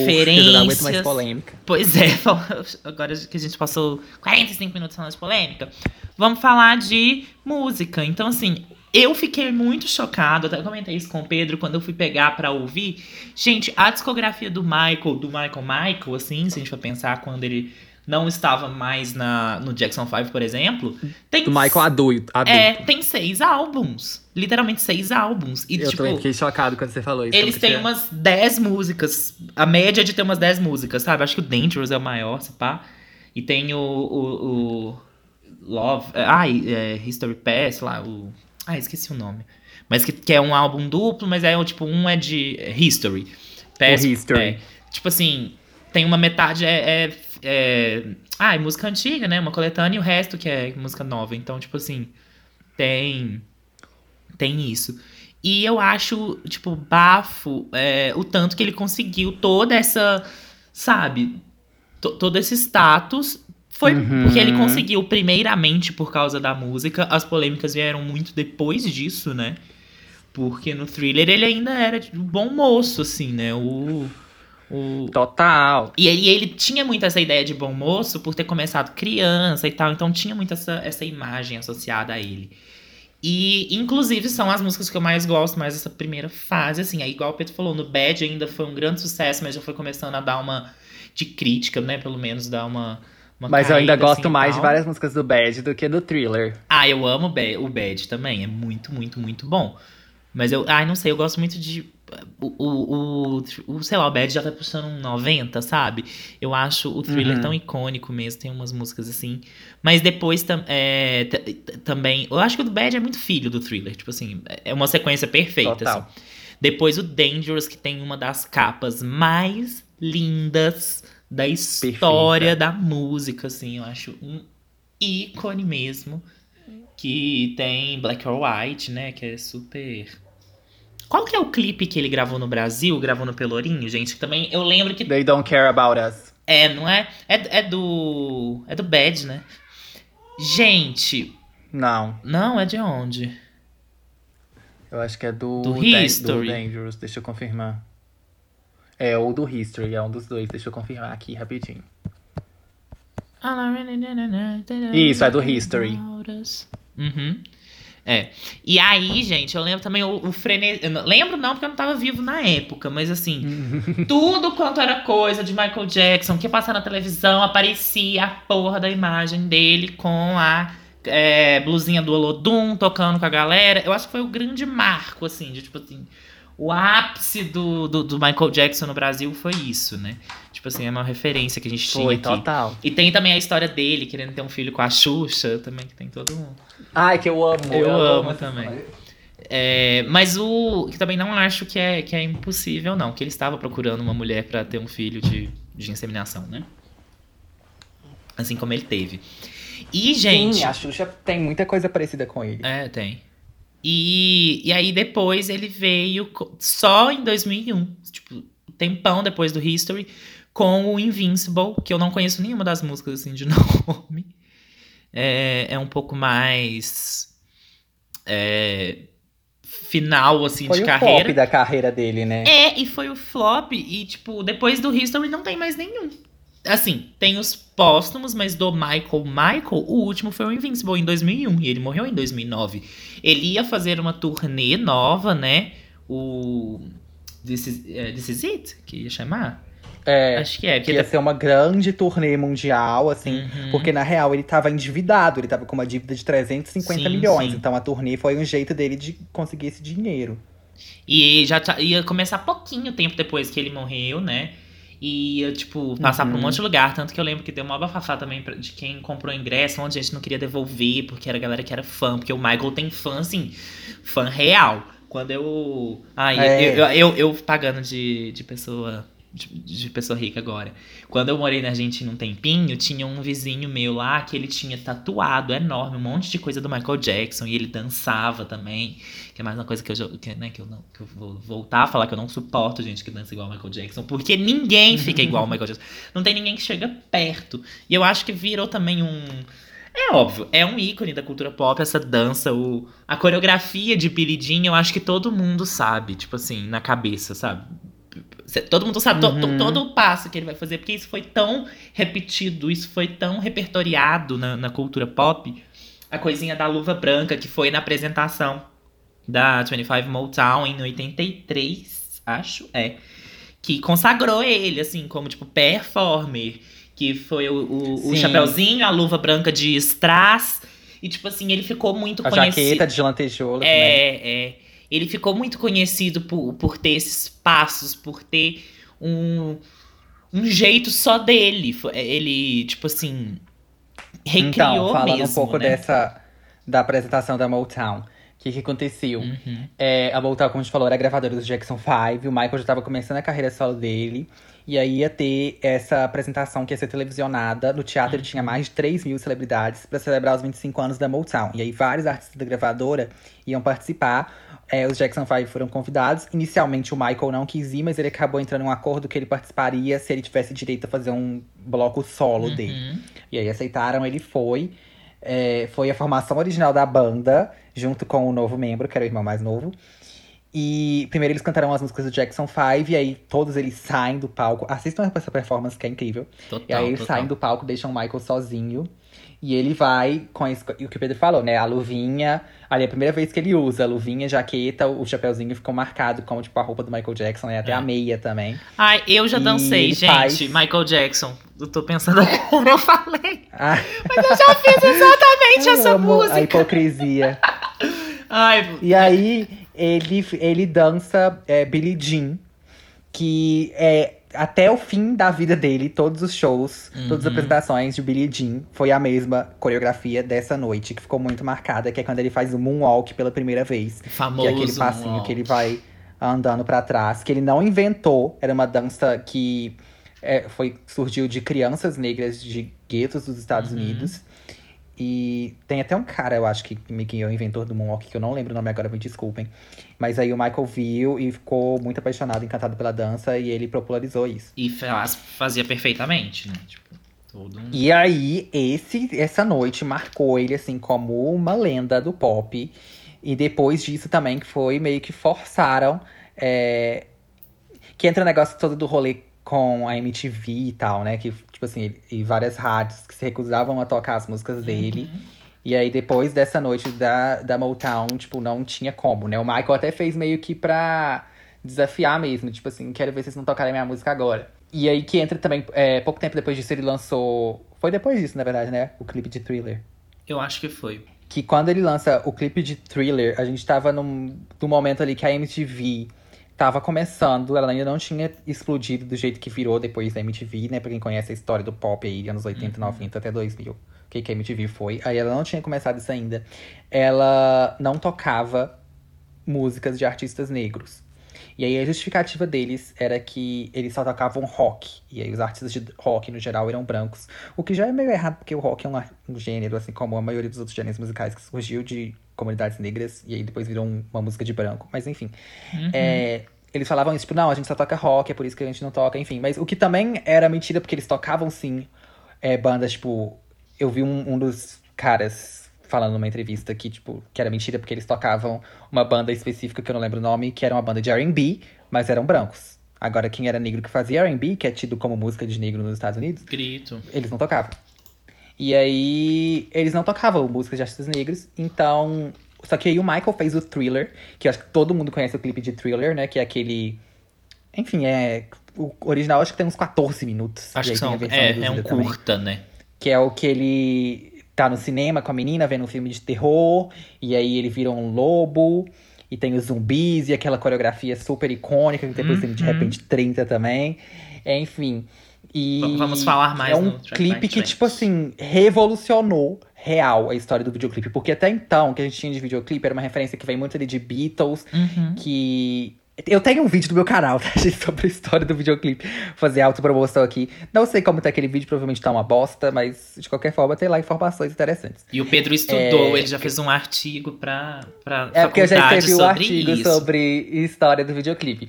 não aguento mais referências. polêmica. Pois é, agora que a gente passou 45 minutos falando de polêmica, vamos falar de música. Então, assim, eu fiquei muito chocado, até comentei isso com o Pedro quando eu fui pegar pra ouvir. Gente, a discografia do Michael, do Michael Michael, assim, se a gente for pensar quando ele não estava mais na, no Jackson 5, por exemplo, tem. Do Michael adulto. adulto. É, tem seis álbuns. Literalmente seis álbuns. E, eu tipo, também fiquei chocado quando você falou isso. eles têm umas 10 músicas. A média é de ter umas 10 músicas, sabe? Acho que o Dangerous é o maior, se pá. E tem o. o, o Love. é, Ai, é, History Pass lá. O, ah, esqueci o nome. Mas que, que é um álbum duplo, mas é tipo, um é de History. History. é. tipo assim, tem uma metade é. é, é ah, é música antiga, né? Uma coletânea e o resto que é música nova. Então, tipo assim, tem. Tem isso. E eu acho, tipo, bafo é, o tanto que ele conseguiu toda essa, sabe, to- todo esse status. Foi Uhum. porque ele conseguiu, primeiramente, por causa da música. As polêmicas vieram muito depois disso, né? Porque no thriller ele ainda era tipo, um bom moço, assim, né? O. o... Total. E ele, ele tinha muito essa ideia de bom moço por ter começado criança e tal, então tinha muito essa, essa imagem associada a ele. E, inclusive, são as músicas que eu mais gosto, mais essa primeira fase, assim. Aí, igual o Pedro falou, no Bad ainda foi um grande sucesso, mas já foi começando a dar uma de crítica, né? Pelo menos dar uma. Uma Mas eu ainda gosto assim, mais de tal. várias músicas do Bad do que do Thriller. Ah, eu amo o Bad, também. É muito, muito, muito bom. Mas eu, ai, não sei, eu gosto muito de. O, o, o, o, sei lá, o Bad já tá puxando um 90, sabe? Eu acho o thriller Uhum. tão icônico mesmo, tem umas músicas assim. Mas depois é, também. Eu acho que o do Bad é muito filho do thriller. Tipo assim, é uma sequência perfeita. Total. assim. Depois o Dangerous, que tem uma das capas mais lindas da história da música, assim. Eu acho um ícone mesmo. Que tem Black or White, né? Que é super. Qual que é o clipe que ele gravou no Brasil? Gravou no Pelourinho, gente? Que também eu lembro que. They Don't Care About Us. É, não é? É, é do. É do Bad, né? Gente. Não, Não, é de onde? eu acho que é do, Do History. do Dangerous, deixa eu confirmar. É, ou do History, é um dos dois, deixa eu confirmar aqui rapidinho. Isso, é do History. Uhum. É. E aí, gente, eu lembro também o, o frenesi. Lembro não, porque eu não tava vivo na época, mas assim, tudo quanto era coisa de Michael Jackson que ia passar na televisão, aparecia a porra da imagem dele com a é, blusinha do Olodum tocando com a galera. Eu acho que foi o grande marco, assim, de tipo assim. O ápice do, do, do Michael Jackson no Brasil foi isso, né? Tipo assim, é uma referência que a gente tinha Foi, aqui. total. E tem também a história dele querendo ter um filho com a Xuxa, também que tem todo um. Ai, que eu amo. Eu amo também. É, mas o que também não acho que é, que é impossível, não. Que ele estava procurando uma mulher pra ter um filho de, de inseminação, né? Assim como ele teve. E, gente. Sim, a Xuxa tem muita coisa parecida com ele. É, tem. E, e aí depois ele veio só em 2001, tipo, tempão depois do History, com o Invincible, que eu não conheço nenhuma das músicas assim de nome. É, é um pouco mais é, final assim Foi de o carreira. flop da carreira dele, né? É, e foi o flop. E, tipo, depois do History não tem mais nenhum. Assim, tem os póstumos, mas do Michael Michael, o último foi o Invincible em 2001. E ele morreu em 2009. Ele ia fazer uma turnê nova, né? O. This is, é, This is It? Que ia chamar? É, Acho que é. que Porque ia ser uma grande turnê mundial, assim. Uhum. Porque na real ele tava endividado, ele tava com uma dívida de 350 Sim, milhões. sim. Então a turnê foi um jeito dele de conseguir esse dinheiro. E já tá- ia começar pouquinho tempo depois que ele morreu, né? E ia, tipo, passar por um Uhum. monte de lugar. Tanto que eu lembro que deu uma bafafá também pra- de quem comprou ingresso, onde a gente não queria devolver, porque era a galera que era fã. Porque o Michael tem fã, assim, fã real. Quando eu. Ai, É. eu, eu, eu, eu pagando de, de pessoa. De, de pessoa rica agora. Quando eu morei na Argentina um tempinho, tinha um vizinho meu lá que ele tinha tatuado enorme, um monte de coisa do Michael Jackson. E ele dançava também. Que é mais uma coisa que eu, que, né, que eu, não, que eu vou voltar a falar que eu não suporto gente que dança igual ao Michael Jackson. Porque ninguém fica igual ao Michael Jackson. Não tem ninguém que chega perto. E eu acho que virou também um. É óbvio, é um ícone da cultura pop essa dança, o, a coreografia de Jean, eu acho que todo mundo sabe, tipo assim, na cabeça, sabe? Todo mundo sabe to- to- Uhum. todo o passo que ele vai fazer, porque isso foi tão repetido, isso foi tão repertoriado na, na cultura pop. A coisinha da luva branca, que foi na apresentação da 25 Motown em 83, acho, é. que consagrou ele, assim, como, tipo, performer. Que foi o, o, o Sim. chapeuzinho, a luva branca de strass. E, tipo assim, ele ficou muito A conhecido. jaqueta de lantejoula também. É, é. Ele ficou muito conhecido por, por ter esses passos, por ter um, um jeito só dele. Ele, tipo assim, recriou Então, falando mesmo, um pouco né? dessa da apresentação da Motown. O que, que aconteceu? Uhum. É, a Motown, como a gente falou, era gravadora do Jackson 5. O Michael já estava começando a carreira solo dele. E aí ia ter essa apresentação que ia ser televisionada. No teatro ele tinha mais de 3 mil celebridades para celebrar os 25 anos da Motown. E aí vários artistas da gravadora iam participar. É, os Jackson 5 foram convidados. Inicialmente o Michael não quis ir, mas ele acabou entrando em um acordo que ele participaria se ele tivesse direito a fazer um bloco solo dele. Uhum. E aí aceitaram, ele foi. É, foi a formação original da banda, junto com o novo membro, que era o irmão mais novo. E primeiro eles cantaram as músicas do Jackson 5, e aí todos eles saem do palco. Assistam essa performance que é incrível. Total, e aí eles total. saem do palco, deixam o Michael sozinho. E ele vai com e o que o Pedro falou, né? A luvinha. Ali é a primeira vez que ele usa a luvinha, jaqueta, o chapeuzinho ficou marcado como tipo a roupa do Michael Jackson, e até É. a meia também. Ai, eu já dancei, gente. faz- Michael Jackson. Eu tô pensando agora, eu falei. Ah, Eu já fiz exatamente essa música. a hipocrisia. Ai, E aí, ele, ele dança é, Billie Jean, que é até o fim da vida dele, todos os shows, todas as Uhum. apresentações de Billie Jean foi a mesma coreografia dessa noite, que ficou muito marcada, que é quando ele faz o moonwalk pela primeira vez. famoso. que é aquele passinho moonwalk. que ele vai andando pra trás, que ele não inventou, era uma dança que é, foi surgiu de crianças negras de guetos dos Estados Uhum. Unidos. E tem até um cara, eu acho que que é o inventor do Moonwalk, que eu não lembro o nome agora, me desculpem. Mas aí o Michael viu e ficou muito apaixonado, encantado pela dança, e ele popularizou isso. E faz, fazia perfeitamente, né? Tipo, todo um... E aí, esse, essa noite marcou ele, assim, como uma lenda do pop. E depois disso também, que foi meio que forçaram. é, que entra o negócio todo do rolê com a MTV e tal, né? Que, tipo assim, e várias rádios que se recusavam a tocar as músicas dele. E aí, depois dessa noite da, da Motown, tipo, não tinha como, né? O Michael até fez meio que pra desafiar mesmo. Tipo assim, quero ver se vocês não tocarem minha música agora. E aí que entra também, é, pouco tempo depois disso, ele lançou. Foi depois disso, na verdade, né? O clipe de thriller. Eu acho que foi. Que quando ele lança o clipe de thriller, a gente tava num, num momento ali que a MTV tava começando, ela ainda não tinha explodido do jeito que virou depois da MTV, né? Pra quem conhece a história do pop aí, anos 80, 90 até 2000. O que, que a MTV foi. Aí ela não tinha começado isso ainda. Ela não tocava músicas de artistas negros. E aí a justificativa deles era que eles só tocavam rock. E aí os artistas de rock, no geral, eram brancos. O que já é meio errado, porque o rock é um, um gênero, assim como a maioria dos outros gêneros musicais, que surgiu de comunidades negras e aí depois virou um- uma música de branco. Mas enfim. Uhum. É, eles falavam isso, tipo, não, a gente só toca rock, é por isso que a gente não toca, enfim. Mas o que também era mentira, porque eles tocavam sim é, bandas, tipo. Eu vi um, um dos caras falando numa entrevista que, tipo, que era mentira, porque eles tocavam uma banda específica que eu não lembro o nome, que era uma banda de RB, mas eram brancos. Agora, quem era negro que fazia RB, que é tido como música de negro nos Estados Unidos, Grito. eles não tocavam. E aí, eles não tocavam músicas de artistas negros, então. Só que aí o Michael fez o Thriller, que eu acho que todo mundo conhece o clipe de Thriller, né? Que é aquele. Enfim, é. O original acho que tem uns 14 minutos. Acho que são. É, é um também. curta, né? Que é o que ele tá no cinema com a menina vendo um filme de terror, e aí ele vira um lobo, e tem os zumbis, e aquela coreografia super icônica, que depois tem de Uhum. repente 30 também. É, enfim. E vamos falar mais É um clipe que, tipo assim, revolucionou real a história do videoclipe. Porque até então, o que a gente tinha de videoclipe era uma referência que vem muito ali de Beatles, Uhum. que. Eu tenho um vídeo do meu canal, tá, gente, sobre a história do videoclipe. Fazer autopromoção aqui. Não sei como tá aquele vídeo, provavelmente tá uma bosta, mas de qualquer forma tem lá informações interessantes. E o Pedro estudou, ele já fez um artigo pra, pra É porque eu já escrevi sobre artigo isso. sobre história do videoclipe.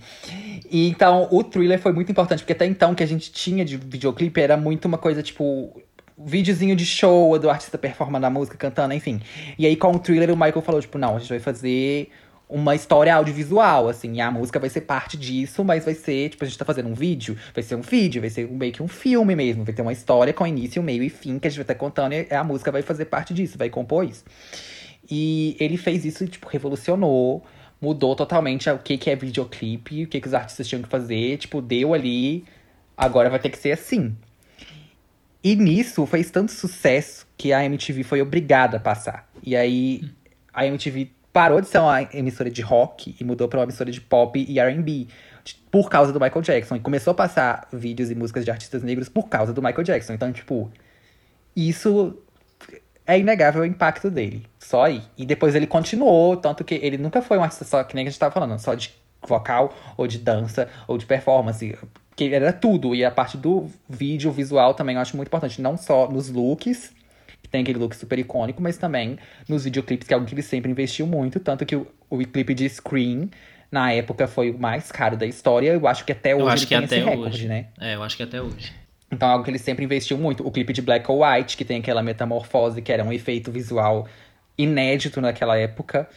E então, o thriller foi muito importante, porque até então o que a gente tinha de videoclipe era muito uma coisa tipo. Videozinho de show do artista performando a música, cantando, enfim. E aí, com o thriller, o Michael falou: tipo, não, a gente vai fazer uma história audiovisual, assim, e a música vai ser parte disso, mas vai ser, tipo, a gente tá fazendo um vídeo, vai ser um vídeo, vai ser meio que um filme mesmo, vai ter uma história com início, meio e fim que a gente vai estar contando, e a música vai fazer parte disso, vai compor isso. E ele fez isso, tipo, revolucionou. mudou totalmente o que, que é videoclipe, o que, que os artistas tinham que fazer. Tipo, deu ali, agora vai ter que ser assim. E nisso fez tanto sucesso que a MTV foi obrigada a passar. E aí a MTV parou de ser uma emissora de rock e mudou para uma emissora de pop e R&B por causa do Michael Jackson e começou a passar vídeos e músicas de artistas negros por causa do Michael Jackson. Então, tipo, isso é inegável o impacto dele. Só aí. E depois ele continuou, tanto que ele nunca foi um artista só, que nem a gente tava falando, só de vocal, ou de dança, ou de performance. Que era tudo. E a parte do vídeo, visual também eu acho muito importante. Não só nos looks, que tem aquele look super icônico, mas também nos videoclipes, que é algo que ele sempre investiu muito. Tanto que o, o clipe de Scream, na época, foi o mais caro da história. Eu acho que até hoje Eu acho ele que tem até recorde, hoje. né? É, eu acho que até hoje. Então é algo que ele sempre investiu muito. O clipe de Black or White, que tem aquela metamorfose, que era um efeito visual inédito naquela época,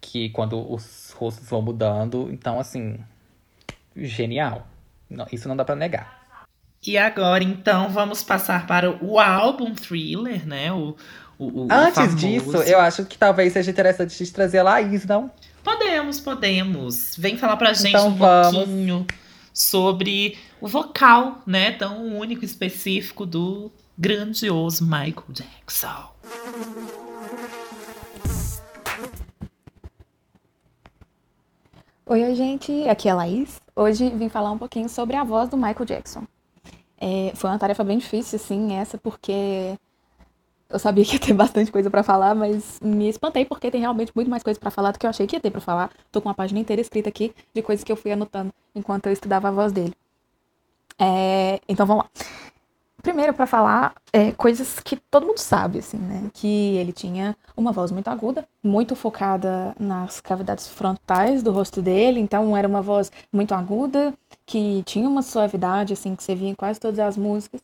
que quando os rostos vão mudando. Então, assim, genial. Isso não dá pra negar. E agora, então, vamos passar para o álbum Thriller, né? O, o, o Antes famoso. disso, eu acho que talvez seja interessante a gente trazer a Laís, não? Podemos, podemos. Vem falar pra gente Então um vamos. pouquinho sobre o vocal, né? Tão único e específico do grandioso Michael Jackson. Oi, oi, gente, aqui é a Laís. Hoje vim falar um pouquinho sobre a voz do Michael Jackson. É, foi uma tarefa bem difícil, assim, essa, porque eu sabia que ia ter bastante coisa pra falar, mas me espantei porque tem realmente muito mais coisa pra falar do que eu achei que ia ter pra falar. Tô com uma página inteira escrita aqui de coisas que eu fui anotando enquanto eu estudava a voz dele. É, então vamos lá. Primeiro, pra falar é, coisas que todo mundo sabe, assim, né? Que ele tinha uma voz muito aguda, muito focada nas cavidades frontais do rosto dele, então era uma voz muito aguda, que tinha uma suavidade, assim, que você via em quase todas as músicas.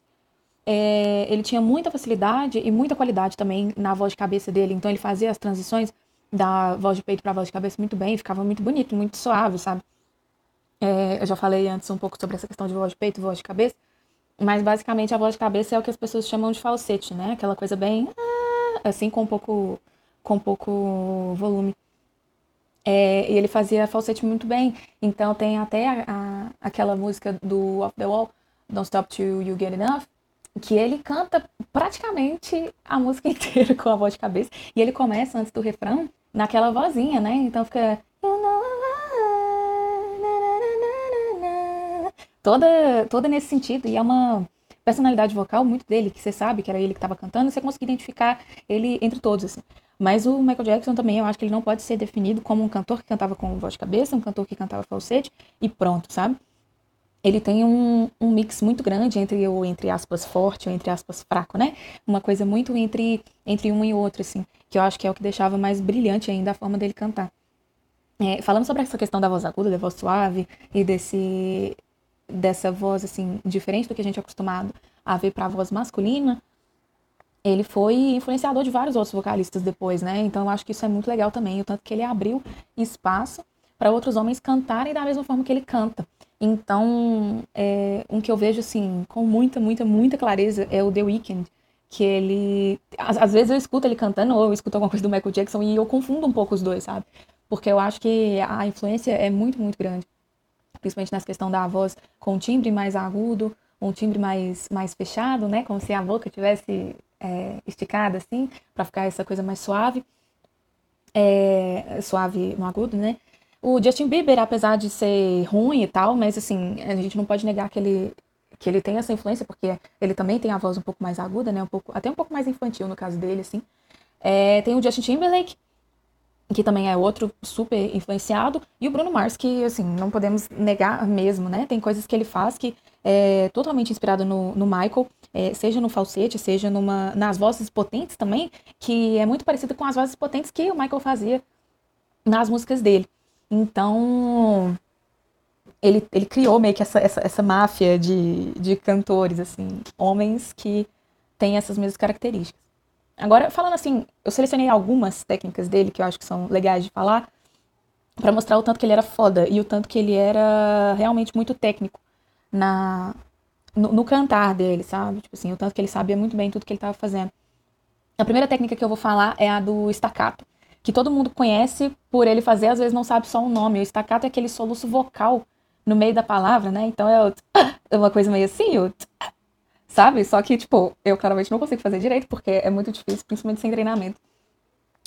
É, ele tinha muita facilidade e muita qualidade também na voz de cabeça dele, então ele fazia as transições da voz de peito pra voz de cabeça muito bem, ficava muito bonito, muito suave, sabe? É, eu já falei antes um pouco sobre essa questão de voz de peito voz de cabeça. Mas basicamente a voz de cabeça é o que as pessoas chamam de falsete, né? Aquela coisa bem ah, assim com pouco com pouco volume. É, e ele fazia falsete muito bem. Então tem até a, a- aquela música do Off the Wall, Don't Stop Till You Get Enough, que ele canta praticamente a música inteira com a voz de cabeça. E ele começa antes do refrão naquela vozinha, né? Então fica. "You know toda, toda nesse sentido. E é uma personalidade vocal muito dele, que você sabe que era ele que estava cantando, você consegue identificar ele entre todos, assim. Mas o Michael Jackson também, eu acho que ele não pode ser definido como um cantor que cantava com voz de cabeça, um cantor que cantava falsete, e pronto, sabe? Ele tem um, um mix muito grande entre o, entre aspas, forte ou entre aspas, fraco, né? Uma coisa muito entre, entre um e outro, assim, que eu acho que é o que deixava mais brilhante ainda a forma dele cantar. É, falando sobre essa questão da voz aguda, da voz suave e desse dessa voz assim diferente do que a gente é acostumado a ver para a voz masculina, ele foi influenciador de vários outros vocalistas depois, né? Então eu acho que isso é muito legal também, o tanto que ele abriu espaço para outros homens cantarem da mesma forma que ele canta. Então, é, um que eu vejo assim com muita, muita, muita clareza é o The Weeknd, que ele às, às vezes eu escuto ele cantando ou eu escuto alguma coisa do Michael Jackson e eu confundo um pouco os dois, sabe? Porque eu acho que a influência é muito, muito grande principalmente nessa questão da voz com um timbre mais agudo, um timbre mais, mais fechado, né? Como se a boca tivesse é, esticada assim, para ficar essa coisa mais suave, é, suave no agudo, né? O Justin Bieber, apesar de ser ruim e tal, mas assim, a gente não pode negar que ele que ele tem essa influência, porque ele também tem a voz um pouco mais aguda, né? Um pouco, até um pouco mais infantil no caso dele, assim. É, tem o Justin Timberlake, que também é outro super influenciado, e o Bruno Mars, que, assim, não podemos negar mesmo, né? Tem coisas que ele faz que é totalmente inspirado no, no Michael, é, seja no falsete, seja numa, nas vozes potentes também, que é muito parecido com as vozes potentes que o Michael fazia nas músicas dele. Então, ele, ele criou meio que essa, essa, essa máfia de, de cantores, assim, homens que têm essas mesmas características. Agora, falando assim, eu selecionei algumas técnicas dele que eu acho que são legais de falar, para mostrar o tanto que ele era foda e o tanto que ele era realmente muito técnico na no, no cantar dele, sabe? Tipo assim, o tanto que ele sabia muito bem tudo que ele estava fazendo. A primeira técnica que eu vou falar é a do staccato, que todo mundo conhece por ele fazer, às vezes não sabe só o nome. O staccato é aquele soluço vocal no meio da palavra, né? Então é, uma coisa meio assim, sabe? Só que, tipo, eu claramente não consigo fazer direito, porque é muito difícil, principalmente sem treinamento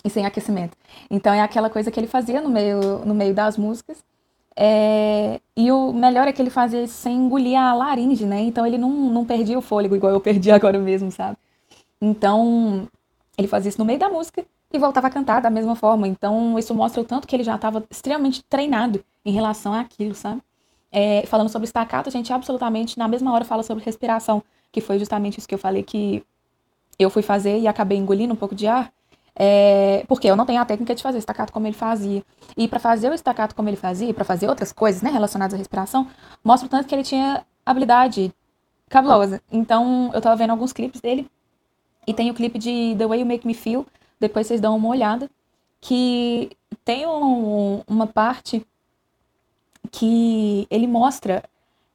e sem aquecimento. Então é aquela coisa que ele fazia no meio, no meio das músicas. É... E o melhor é que ele fazia isso sem engolir a laringe, né? Então ele não, não perdia o fôlego igual eu perdi agora mesmo, sabe? Então ele fazia isso no meio da música e voltava a cantar da mesma forma. Então isso mostra o tanto que ele já estava extremamente treinado em relação àquilo, sabe? É, falando sobre staccato, a gente absolutamente na mesma hora fala sobre respiração, que foi justamente isso que eu falei que eu fui fazer e acabei engolindo um pouco de ar. É, porque eu não tenho a técnica de fazer estacato como ele fazia. E para fazer o estacato como ele fazia, para fazer outras coisas né, relacionadas à respiração, mostra o tanto que ele tinha habilidade cabulosa. Então, eu tava vendo alguns clipes dele. E tem o clipe de The Way You Make Me Feel. Depois vocês dão uma olhada. Que tem um, uma parte que ele mostra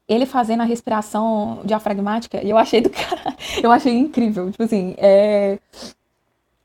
ele fazendo a respiração diafragmática. E eu achei do cara. Eu achei incrível. Tipo assim, é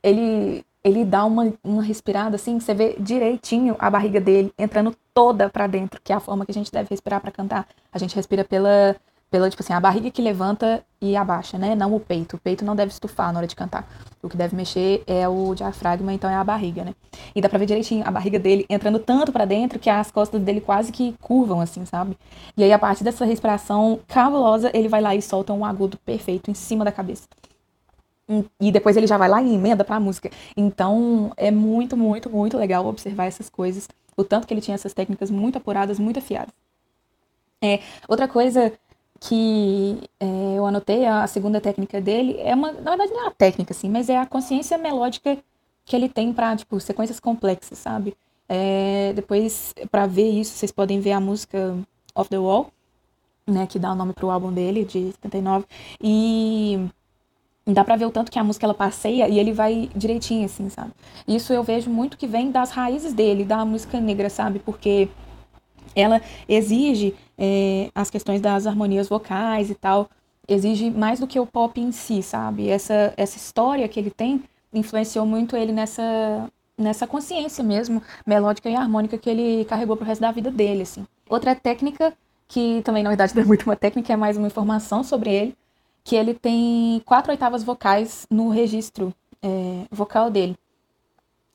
ele ele dá uma, uma respirada assim, você vê direitinho a barriga dele entrando toda para dentro, que é a forma que a gente deve respirar para cantar. A gente respira pela pela tipo assim, a barriga que levanta e abaixa, né? Não o peito. O peito não deve estufar na hora de cantar. O que deve mexer é o diafragma, então é a barriga, né? E dá pra ver direitinho a barriga dele entrando tanto para dentro que as costas dele quase que curvam assim, sabe? E aí a partir dessa respiração cabulosa, ele vai lá e solta um agudo perfeito em cima da cabeça e depois ele já vai lá e emenda pra música. Então é muito, muito, muito legal observar essas coisas. O tanto que ele tinha essas técnicas muito apuradas, muito afiadas. É, outra coisa que é, eu anotei, a segunda técnica dele, é uma, na verdade não é uma técnica, assim, mas é a consciência melódica que ele tem para tipo, sequências complexas, sabe? É, depois, para ver isso, vocês podem ver a música Off the Wall, né, que dá o nome pro álbum dele, de 79, e Dá pra ver o tanto que a música ela passeia e ele vai direitinho, assim, sabe? Isso eu vejo muito que vem das raízes dele, da música negra, sabe? Porque ela exige é, as questões das harmonias vocais e tal, exige mais do que o pop em si, sabe? Essa, essa história que ele tem influenciou muito ele nessa, nessa consciência mesmo, melódica e harmônica que ele carregou pro resto da vida dele, assim. Outra técnica, que também na verdade não é muito uma técnica, é mais uma informação sobre ele, que ele tem quatro oitavas vocais no registro é, vocal dele.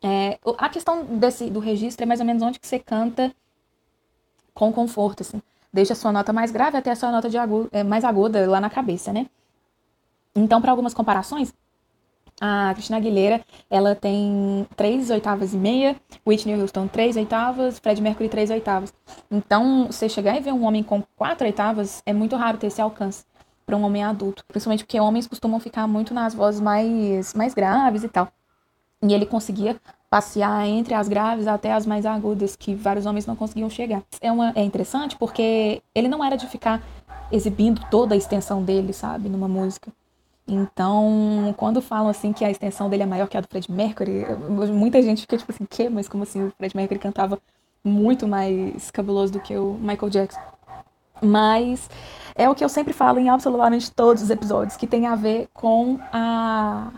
É, a questão desse, do registro é mais ou menos onde que você canta com conforto, assim. Desde a sua nota mais grave até a sua nota de agudo, é, mais aguda lá na cabeça, né? Então, para algumas comparações, a Cristina Aguilera, ela tem três oitavas e meia, Whitney Houston três oitavas, Fred Mercury três oitavas. Então, você chegar e ver um homem com quatro oitavas, é muito raro ter esse alcance para um homem adulto. Principalmente porque homens costumam ficar muito nas vozes mais, mais graves e tal. E ele conseguia passear entre as graves até as mais agudas, que vários homens não conseguiam chegar. É, uma, é interessante porque ele não era de ficar exibindo toda a extensão dele, sabe, numa música. Então, quando falam assim que a extensão dele é maior que a do Fred Mercury, muita gente fica tipo assim, que? Mas como assim o Fred Mercury cantava muito mais cabuloso do que o Michael Jackson? Mas é o que eu sempre falo em absolutamente todos os episódios, que tem a ver com a,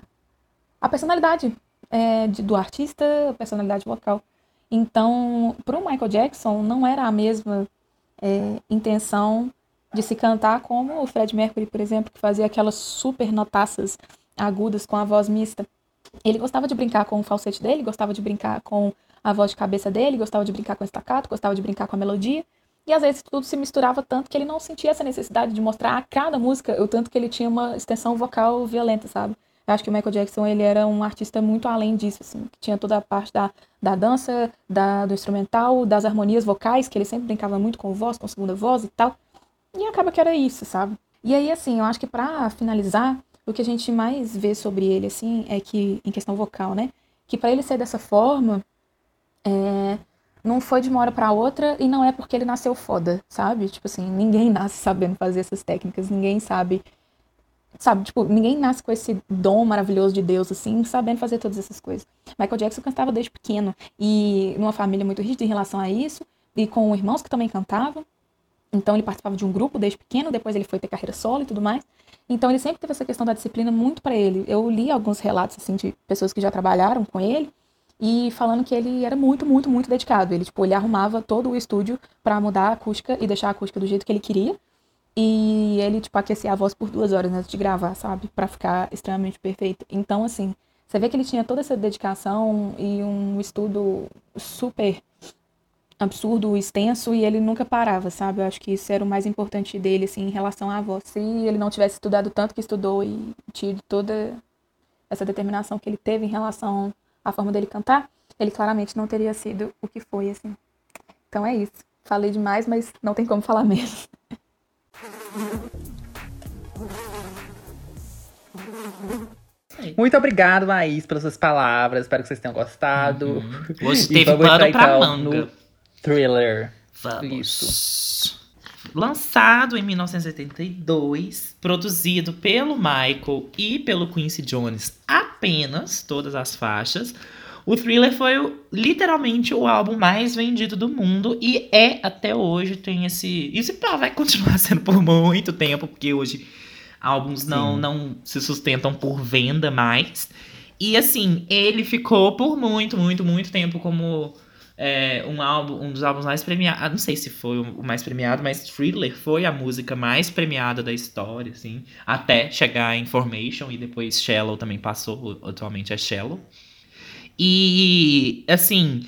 a personalidade é, de, do artista, personalidade vocal. Então, para o Michael Jackson, não era a mesma é, intenção de se cantar como o Fred Mercury, por exemplo, que fazia aquelas super notaças agudas com a voz mista. Ele gostava de brincar com o falsete dele, gostava de brincar com a voz de cabeça dele, gostava de brincar com o staccato, gostava de brincar com a melodia. E às vezes tudo se misturava tanto que ele não sentia essa necessidade de mostrar a cada música o tanto que ele tinha uma extensão vocal violenta, sabe? Eu acho que o Michael Jackson ele era um artista muito além disso, assim, que tinha toda a parte da, da dança, da, do instrumental, das harmonias vocais, que ele sempre brincava muito com voz, com segunda voz e tal. E acaba que era isso, sabe? E aí, assim, eu acho que para finalizar, o que a gente mais vê sobre ele, assim, é que, em questão vocal, né? Que para ele ser dessa forma, é, não foi de uma hora para outra e não é porque ele nasceu foda, sabe? Tipo assim, ninguém nasce sabendo fazer essas técnicas, ninguém sabe. Sabe, tipo, ninguém nasce com esse dom maravilhoso de Deus, assim, sabendo fazer todas essas coisas. Michael Jackson cantava desde pequeno e numa família muito rígida em relação a isso, e com irmãos que também cantavam. Então ele participava de um grupo desde pequeno, depois ele foi ter carreira solo e tudo mais. Então ele sempre teve essa questão da disciplina muito para ele. Eu li alguns relatos assim de pessoas que já trabalharam com ele e falando que ele era muito, muito, muito dedicado. Ele, tipo, ele arrumava todo o estúdio pra mudar a acústica e deixar a acústica do jeito que ele queria. E ele, tipo, aquecia a voz por duas horas antes de gravar, sabe? Pra ficar extremamente perfeito. Então, assim, você vê que ele tinha toda essa dedicação e um estudo super absurdo, extenso, e ele nunca parava, sabe? Eu acho que isso era o mais importante dele, assim, em relação à voz. Se ele não tivesse estudado tanto que estudou e tido toda essa determinação que ele teve em relação à forma dele cantar, ele claramente não teria sido o que foi, assim. Então é isso. Falei demais, mas não tem como falar menos. Muito obrigado, Laís, pelas suas palavras. Espero que vocês tenham gostado. Uhum. Hoje E teve pano pra então, manga. Thriller. Vamos. Lançado em 1972, produzido pelo Michael e pelo Quincy Jones apenas, todas as faixas. O Thriller foi literalmente o álbum mais vendido do mundo e é até hoje tem esse, isso pá, vai continuar sendo por muito tempo, porque hoje álbuns não Sim. não se sustentam por venda mais. E assim, ele ficou por muito, muito, muito tempo como é, um álbum, um dos álbuns mais premiados. Não sei se foi o mais premiado, mas Thriller foi a música mais premiada da história, assim, até chegar em Information e depois Shallow também passou, atualmente é Shallow. E assim,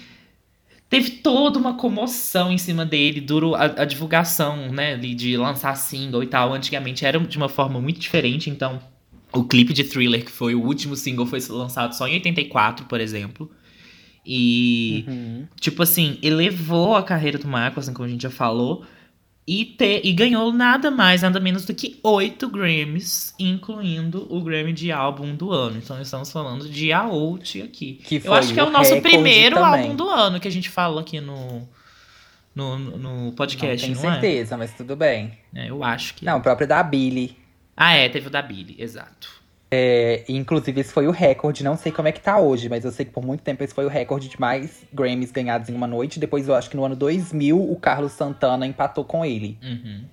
teve toda uma comoção em cima dele, durou a, a divulgação, né, de lançar single e tal. Antigamente era de uma forma muito diferente, então o clipe de Thriller, que foi o último single, foi lançado só em 84, por exemplo. E Uhum. tipo assim, elevou a carreira do Michael, assim como a gente já falou, e, te, e ganhou nada mais, nada menos do que oito Grammys, incluindo o Grammy de álbum do ano. Então estamos falando de Out aqui. Que Eu acho que é o nosso primeiro também. álbum do ano que a gente fala aqui no, no, no Não podcast, tenho não, certeza, mas tudo bem. é? É, eu acho que. Não, o próprio da Billy. Ah, é, teve o da Billy, exato. É, inclusive, esse foi o recorde. Não sei como é que tá hoje, mas eu sei que por muito tempo esse foi o recorde de mais Grammys ganhados em uma noite. Depois, eu acho que no ano 2000, o Carlos Santana empatou com ele. Uhum.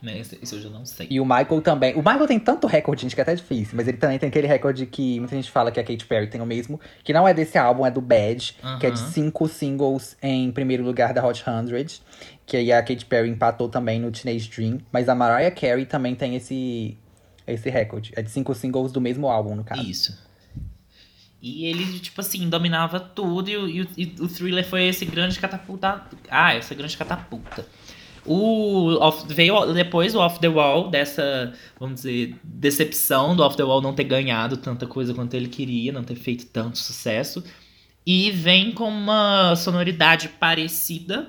Né, Isso isso eu já não sei. E o Michael também. O Michael tem tanto recorde, gente, que é até difícil. Mas ele também tem aquele recorde que muita gente fala que a Katy Perry tem o mesmo. Que não é desse álbum, é do Bad. Que é de cinco singles em primeiro lugar da Hot 100. Que aí a Katy Perry empatou também no Teenage Dream. Mas a Mariah Carey também tem esse, esse recorde. É de cinco singles do mesmo álbum, no caso. Isso. E ele, tipo assim, dominava tudo e, o- e o- e o thriller foi esse grande catapulta. Ah, essa grande catapulta. O off, veio depois o Off the Wall, dessa, vamos dizer, decepção do Off the Wall não ter ganhado tanta coisa quanto ele queria, não ter feito tanto sucesso. E vem com uma sonoridade parecida,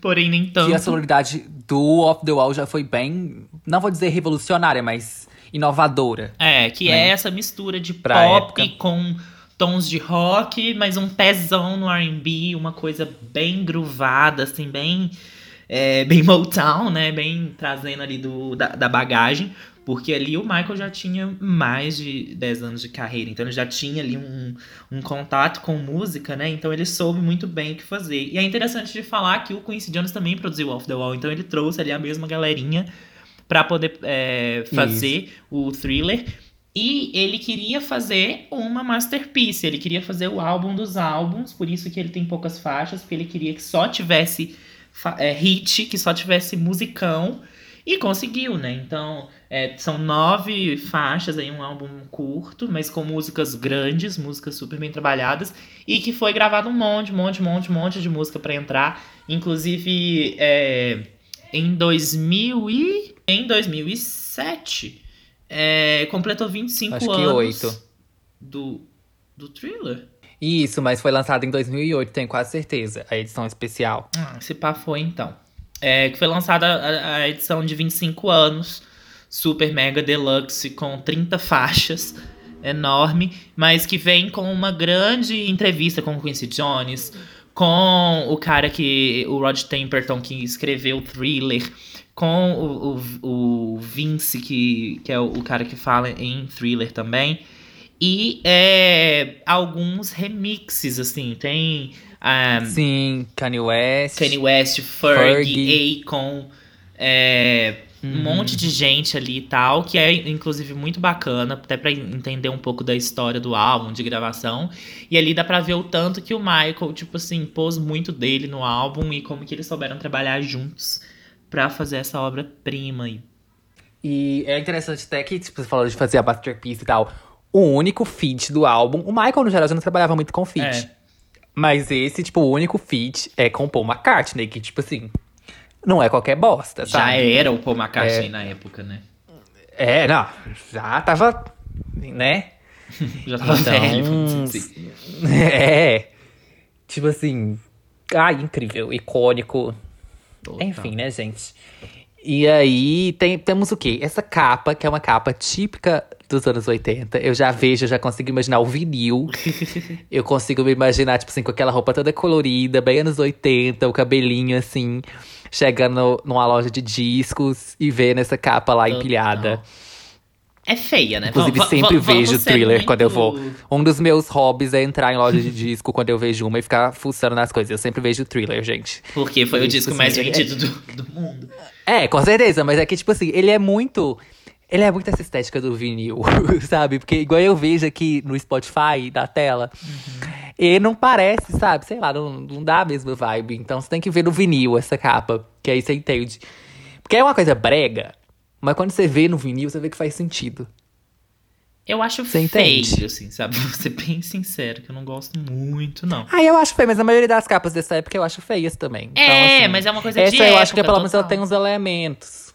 porém nem tanto. Que a sonoridade do Off the Wall já foi bem, não vou dizer revolucionária, mas inovadora. É, que né? é essa mistura de Pra pop com tons de rock, mas um pezão no R&B, uma coisa bem groovada, assim, bem é, bem Motown, né? Bem trazendo ali do, da, da bagagem. Porque ali o Michael já tinha mais de 10 anos de carreira, então ele já tinha ali um, um contato com música, né? Então ele soube muito bem o que fazer. E é interessante de falar que o Quincy Jones também produziu Off the Wall, então ele trouxe ali a mesma galerinha pra poder é, fazer o thriller. E ele queria fazer uma masterpiece, ele queria fazer o álbum dos álbuns, por isso que ele tem poucas faixas, porque ele queria que só tivesse é, hit, que só tivesse musicão, e conseguiu, né? Então, é, são nove faixas aí, um álbum curto, mas com músicas grandes, músicas super bem trabalhadas, e que foi gravado um monte, monte, monte, monte de música pra entrar. Inclusive, é, em 2000 e... Em 2007, é, completou 25 Acho que anos oito. do, do Thriller. Isso, mas foi lançado em 2008, tenho quase certeza, a edição especial. Ah, esse pá foi então. É, que foi lançada a, a edição de 25 anos, Super Mega Deluxe, com 30 faixas, enorme, mas que vem com uma grande entrevista com o Quincy Jones, com o cara que. o Rod Temperton, que escreveu o thriller, com o, o, o Vince, que, que é o, o cara que fala em thriller também. E é, alguns remixes, assim, tem. ah, Sim, Kanye West. Kanye West, Fergie, Fergie. Akon, é, um monte de gente ali e tal, que é inclusive muito bacana, até pra entender um pouco da história do álbum, de gravação. E ali dá pra ver o tanto que o Michael, tipo assim, pôs muito dele no álbum e como que eles souberam trabalhar juntos pra fazer essa obra-prima. E E é interessante até que, tipo, você falou de fazer a masterpiece e tal. O único feat do álbum. O Michael, no geral, já não trabalhava muito com feat. É. Mas esse, tipo, o único feat é com Paul McCartney, que, tipo assim, não é qualquer bosta, já sabe? era o Paul McCartney na época, né? É, não, já tava, né? Já tava Então, velho, assim. É. Tipo assim. Ai, incrível, icônico. Total. Enfim, né, gente? E aí tem, temos o quê? Essa capa, que é uma capa típica dos anos 80. Eu já vejo, eu já consigo imaginar o vinil. eu consigo me imaginar, tipo assim, com aquela roupa toda colorida, bem anos 80, o cabelinho assim, chegando numa loja de discos e vendo essa capa lá empilhada. É feia, né? Inclusive, va- sempre vejo ser thriller quando eu vou. muito- Um dos meus hobbies é entrar em loja de disco quando eu vejo uma e ficar fuçando nas coisas. Eu sempre vejo thriller, gente. Porque foi o Isso, disco assim, mais é- vendido do, do mundo. É, com certeza, mas é que, tipo assim, ele é muito. Ele é muito essa estética do vinil, sabe? Porque igual eu vejo aqui no Spotify da tela, ele não parece, sabe? Sei lá, não, não dá a mesma vibe. Então você tem que ver no vinil essa capa, que aí você entende. Porque é uma coisa brega, mas quando você vê no vinil, você vê que faz sentido. Eu acho Você feio, entende? assim, sabe? Vou ser bem sincero, que eu não gosto muito, não. Ah, eu acho feio, mas a maioria das capas dessa época eu acho feias também. Então, É, assim, mas é uma coisa Essa de eu acho que pelo menos ela tem uns elementos.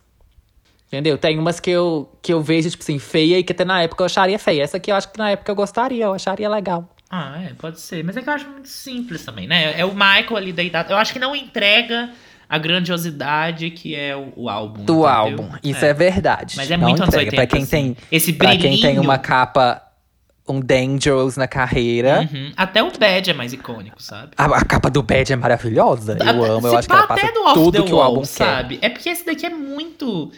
Entendeu? Tem umas que eu, que eu vejo, tipo assim, feia e que até na época eu acharia feia. Essa aqui eu acho que na época eu gostaria, eu acharia legal. Ah, é, pode ser. Mas é que eu acho muito simples também, né? É o Michael ali deitado. Eu acho que não entrega a grandiosidade que é o, o álbum. Do entendeu? álbum. Isso é, verdade. Mas é Não muito anos entrega. 80. Pra quem assim. tem, Esse pra brilhinho. quem tem uma capa, um Dangerous na carreira. Uhum. Até o Bad é mais icônico, sabe? A, a capa do Bad é maravilhosa. Eu Até- amo, eu acho que ela passa tudo que o álbum quer. sabe? É porque esse daqui é muito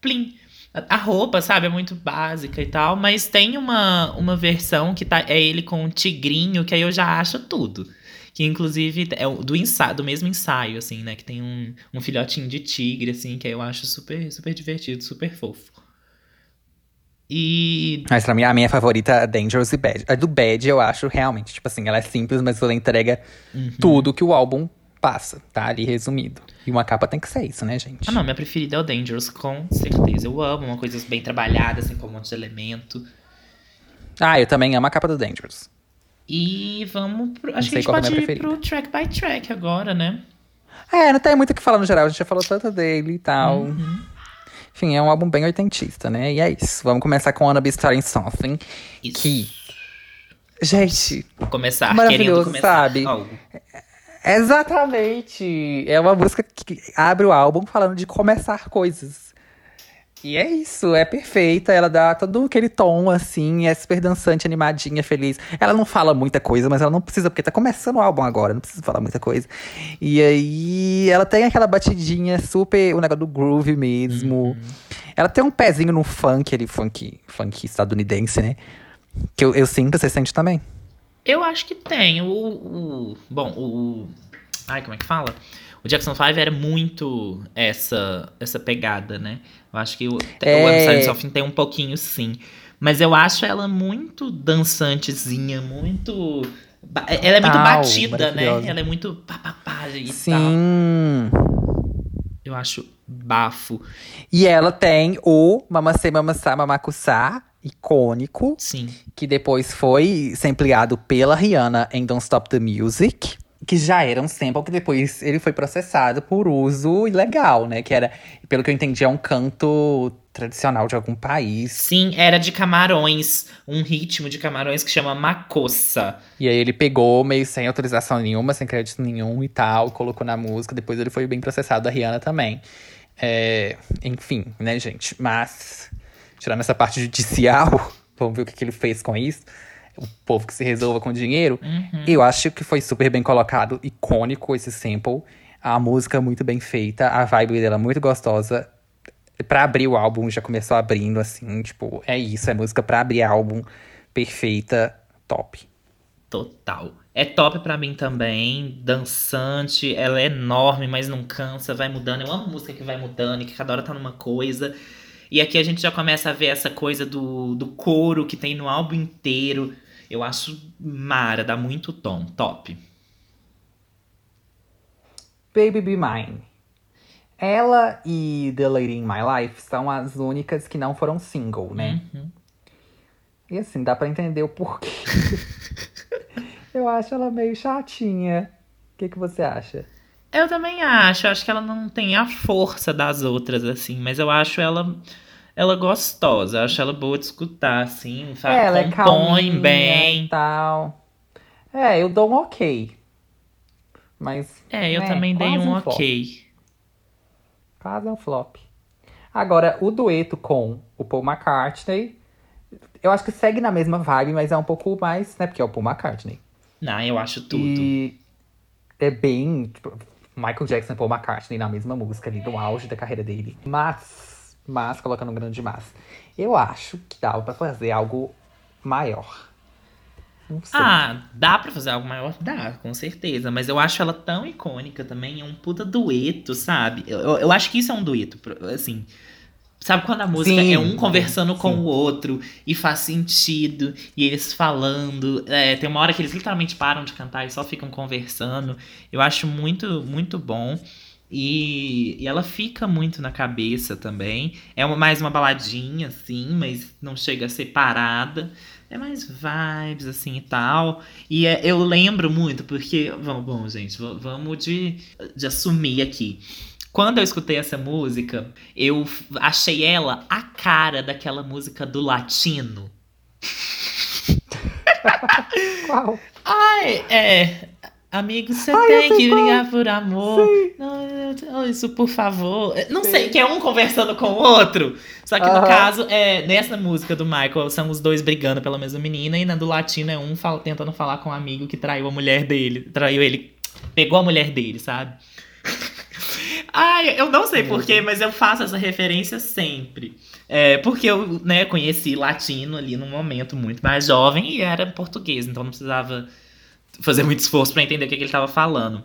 plim. A- roupa, sabe, é muito básica e tal, mas tem uma, uma versão que tá, é ele com um tigrinho, que aí eu já acho tudo. Que inclusive é do ensaio, do mesmo ensaio, assim, né? Que tem um, um filhotinho de tigre, assim, que aí eu acho super, super divertido, super fofo. E Mas pra mim, a minha favorita é Dangerous e Bad. A do Bad, eu acho realmente, tipo assim, ela é simples, mas ela entrega Uhum. tudo que o álbum passa, tá? Ali resumido. E uma capa tem que ser isso, né, gente? Ah, não, minha preferida é o Dangerous, com certeza. Eu amo uma coisa bem trabalhada, assim, com um monte de elemento. Ah, eu também amo a capa do Dangerous. E vamos pro. Acho que a gente é pode a ir pro track by track agora, né? É, não tem muito o que falar no geral, a gente já falou tanto dele e tal. Uhum. Enfim, é um álbum bem oitentista, né? E é isso. Vamos começar com Wanna Be Starting Something. Isso. Que. Gente, Vou começar querendo Maravilhoso, começar sabe? algo. Exatamente! É uma música que abre o álbum falando de começar coisas. E é isso, é perfeita. Ela dá todo aquele tom, assim, é super dançante, animadinha, feliz. Ela não fala muita coisa, mas ela não precisa, porque tá começando o álbum agora, não precisa falar muita coisa. E aí, ela tem aquela batidinha super, o negócio do groove mesmo. Ela tem um pezinho no funk, ali, funk, funk estadunidense, né? Que eu, eu sinto, você sente também. Eu acho que tem. O. o- bom, o, Ai, como é que fala? O Jackson 5 era muito essa essa pegada, né? Eu acho que o, É. o Web of tem um pouquinho, sim. Mas eu acho ela muito dançantezinha, muito. ba- Ela é muito Tal, batida, né? Ela é muito pá, pá, pá e tal. Sim. Eu acho bafo. E ela tem o Mamacê Mamassá Mamacussá, icônico, Sim. que depois foi sampleado pela Rihanna em Don't Stop the Music. Que já era um sample que depois ele foi processado por uso ilegal, né? Que era, pelo que eu entendi, é um canto tradicional de algum país. Sim, era de Camarões. Um ritmo de Camarões que chama Macossa. E aí ele pegou meio sem autorização nenhuma, sem crédito nenhum e tal, colocou na música. Depois ele foi bem processado da Rihanna também. É, enfim, né, gente? Mas, tirando essa parte judicial, vamos ver o que, que ele fez com isso. O povo que se resolva com dinheiro. Uhum. Eu acho que foi super bem colocado, icônico esse sample. A música muito bem feita, a vibe dela muito gostosa. Pra abrir o álbum, já começou abrindo, assim, tipo, é isso, é música pra abrir álbum. Perfeita, top. Total. É top pra mim também, dançante, ela é enorme, mas não cansa, vai mudando. Eu amo música que vai mudando e que cada hora tá numa coisa. E aqui a gente já começa a ver essa coisa do, do coro que tem no álbum inteiro. Eu acho mara, dá muito tom, top. Baby Be Mine. Ela e The Lady in My Life são as únicas que não foram single, né? Uhum. E assim, dá pra entender o porquê. Eu acho ela meio chatinha. O que, que você acha? Eu também acho, eu acho que ela não tem a força das outras, assim, mas eu acho ela ela gostosa, eu acho ela boa de escutar, assim, sabe? ela é Compõe calminha bem. e tal. É, eu dou um ok. Mas. É, eu né, também dei um flop. ok. Quase um flop. Agora, o dueto com o Paul McCartney, eu acho que segue na mesma vibe, mas é um pouco mais, né? Porque é o Paul McCartney. Não, eu acho tudo. E é bem. Tipo, Michael Jackson e Paul McCartney na mesma música ali, no auge da carreira dele. Mas, mas, colocando um grande mas, eu acho que dava pra fazer algo maior. Não sei. Ah, dá pra fazer algo maior? Dá, com certeza. Mas eu acho ela tão icônica também. É um puta dueto, sabe? Eu, eu, eu acho que isso é um dueto. Assim. Sabe quando a música Sim, é um conversando com sim. o outro e faz sentido, e eles falando. é, tem uma hora que eles literalmente param de cantar e só ficam conversando. Eu acho muito, muito bom. E, e ela fica muito na cabeça também. É uma- mais uma baladinha, assim, mas não chega a ser parada. É mais vibes, assim, e tal. E é- eu lembro muito, porque... Vamos, bom, gente, vamos de, de assumir aqui. Quando eu escutei essa música, eu achei ela a cara daquela música do latino. Qual? Ai, é... Amigo, você tem sei que qual. ligar por amor. Não, não, isso, por favor. Não sei, que é um conversando com o outro. Só que no Aham. caso, é, nessa música do Michael, são os dois brigando pela mesma menina. E na do latino é um fala- tentando falar com um amigo que traiu a mulher dele. Traiu ele. Pegou a mulher dele, sabe? Ai, eu não sei porquê, mas eu faço essa referência sempre. É, porque eu, né, conheci latino ali num momento muito mais jovem e era português, então não precisava fazer muito esforço pra entender o que, que ele tava falando.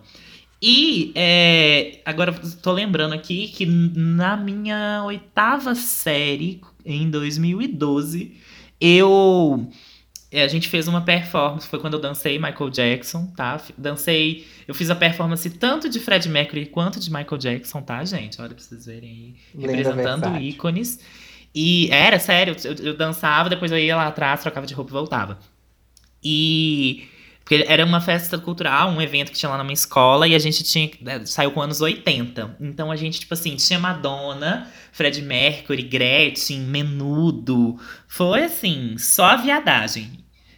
E é, agora tô lembrando aqui que na minha oitava série, em 2012, eu. É, A gente fez uma performance, foi quando eu dancei Michael Jackson, tá? Dancei. Eu fiz a performance tanto de Fred Mercury quanto de Michael Jackson, tá, gente? Olha pra vocês verem aí. Representando versátil. ícones. E era sério, eu, eu dançava, depois eu ia lá atrás, trocava de roupa e voltava. E. Porque era uma festa cultural, um evento que tinha lá minha escola, e a gente tinha. né, Saiu com anos 80. Então a gente, tipo assim, tinha Madonna, Fred Mercury, Gretchen, Menudo. Foi assim, só viadagem.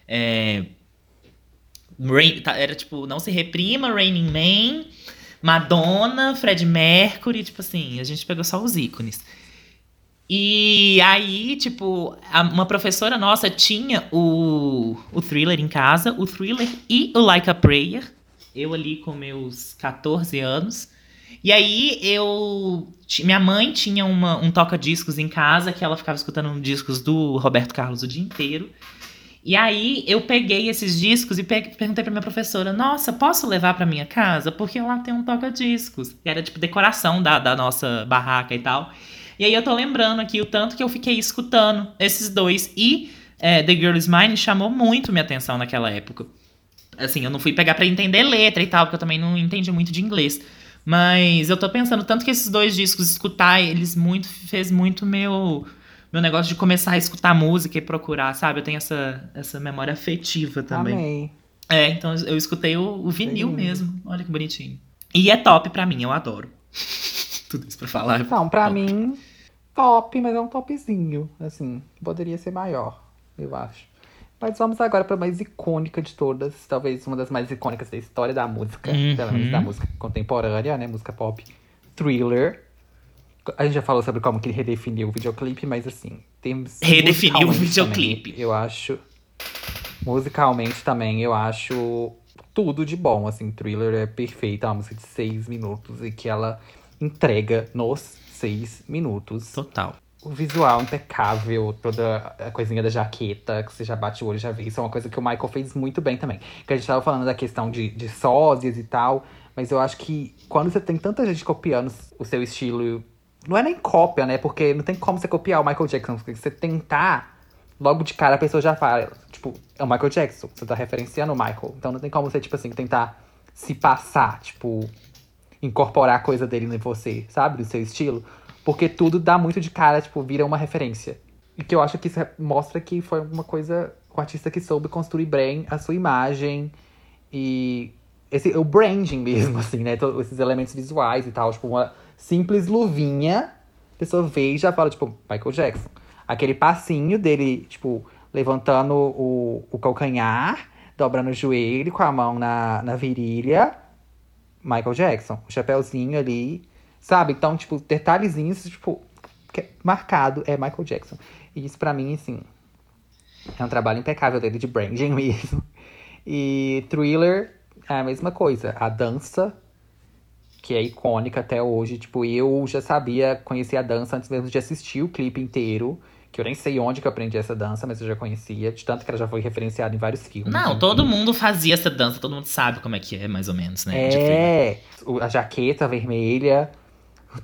É, Rain- tá, era tipo, não se reprima, Raining Man, Madonna, Fred Mercury, tipo assim, a gente pegou só os ícones. E aí, tipo, a- uma professora nossa tinha o, o thriller em casa, o thriller e o Like a Prayer. Eu ali com meus 14 anos. E aí eu. Minha mãe tinha uma, um toca-discos em casa que ela ficava escutando discos do Roberto Carlos o dia inteiro. E aí eu peguei esses discos e pe- perguntei pra minha professora: Nossa, posso levar pra minha casa? Porque lá tem um toca-discos. Era tipo decoração da, da nossa barraca e tal. E aí eu tô lembrando aqui o tanto que eu fiquei escutando esses dois. E é, The Girl Is Mine chamou muito minha atenção naquela época. Assim, eu não fui pegar pra entender letra e tal, porque eu também não entendi muito de inglês. Mas eu tô pensando, tanto que esses dois discos, escutar eles muito, fez muito meu meu negócio de começar a escutar música e procurar, sabe? Eu tenho essa, essa memória afetiva também. Amei. É, então eu escutei o, o vinil Lindo. mesmo. Olha que bonitinho. E é top pra mim, eu adoro. Tudo isso pra falar. Então, pra Top. mim, top, mas é um topzinho. Assim, poderia ser maior, eu acho. Mas vamos agora pra mais icônica de todas. Talvez uma das mais icônicas da história da música. Uhum. Pelo menos da música contemporânea, né? Música pop. Thriller. A gente já falou sobre como que ele redefiniu o videoclipe, mas assim, temos. Redefiniu o videoclipe. também, eu acho. Musicalmente também, eu acho tudo de bom. Assim, Thriller é perfeita, é uma música de seis minutos e que ela entrega nos seis minutos. Total. o visual impecável, toda a coisinha da jaqueta, que você já bate o olho e já vê. Isso é uma coisa que o Michael fez muito bem também. Que a gente tava falando da questão de, de sósias e tal. Mas eu acho que quando você tem tanta gente copiando o seu estilo. Não é nem cópia, né? Porque não tem como você copiar o Michael Jackson. Porque você tentar, logo de cara a pessoa já fala. Tipo, é o Michael Jackson. Você tá referenciando o Michael. Então não tem como você, tipo assim, tentar se passar, tipo, incorporar a coisa dele em você, sabe? Do seu estilo. Porque tudo dá muito de cara, tipo, vira uma referência. E que eu acho que isso mostra que foi uma coisa. O artista que soube construir bem a sua imagem e esse, o branding mesmo, assim, né? Todos esses elementos visuais e tal. Tipo, uma simples luvinha, a pessoa vê e já fala, tipo, Michael Jackson. Aquele passinho dele, tipo, levantando o, o calcanhar, dobrando o joelho com a mão na, na virilha. Michael Jackson. O chapéuzinho ali, sabe? Então, tipo, detalhezinhos, tipo, é marcado é Michael Jackson. E isso pra mim, assim, é um trabalho impecável dele de branding mesmo. E Thriller é a mesma coisa. A dança, que é icônica até hoje. Tipo, eu já sabia, conhecia a dança antes mesmo de assistir o clipe inteiro. Que eu nem sei onde que eu aprendi essa dança, mas eu já conhecia. De tanto que ela já foi referenciada em vários filmes. Não, todo mundo fazia essa dança, todo mundo sabe como é que é, mais ou menos, né? É, a jaqueta vermelha,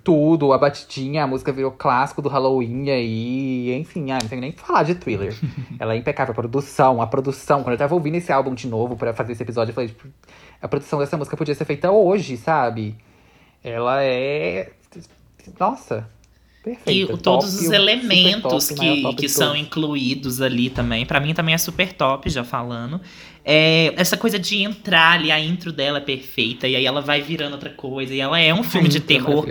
tudo, a batidinha, a música virou clássico do Halloween aí, enfim, ah, não tenho nem que falar de thriller. Ela é impecável, a produção, a produção. Quando eu tava ouvindo esse álbum de novo para fazer esse episódio, eu falei, tipo, a produção dessa música podia ser feita hoje, sabe? Ela é. Nossa. Perfeita. E todos top, os elementos top, que, que são incluídos ali também. para mim também é super top, já falando. É, essa coisa de entrar ali, a intro dela é perfeita, e aí ela vai virando outra coisa, e ela é um filme de terror.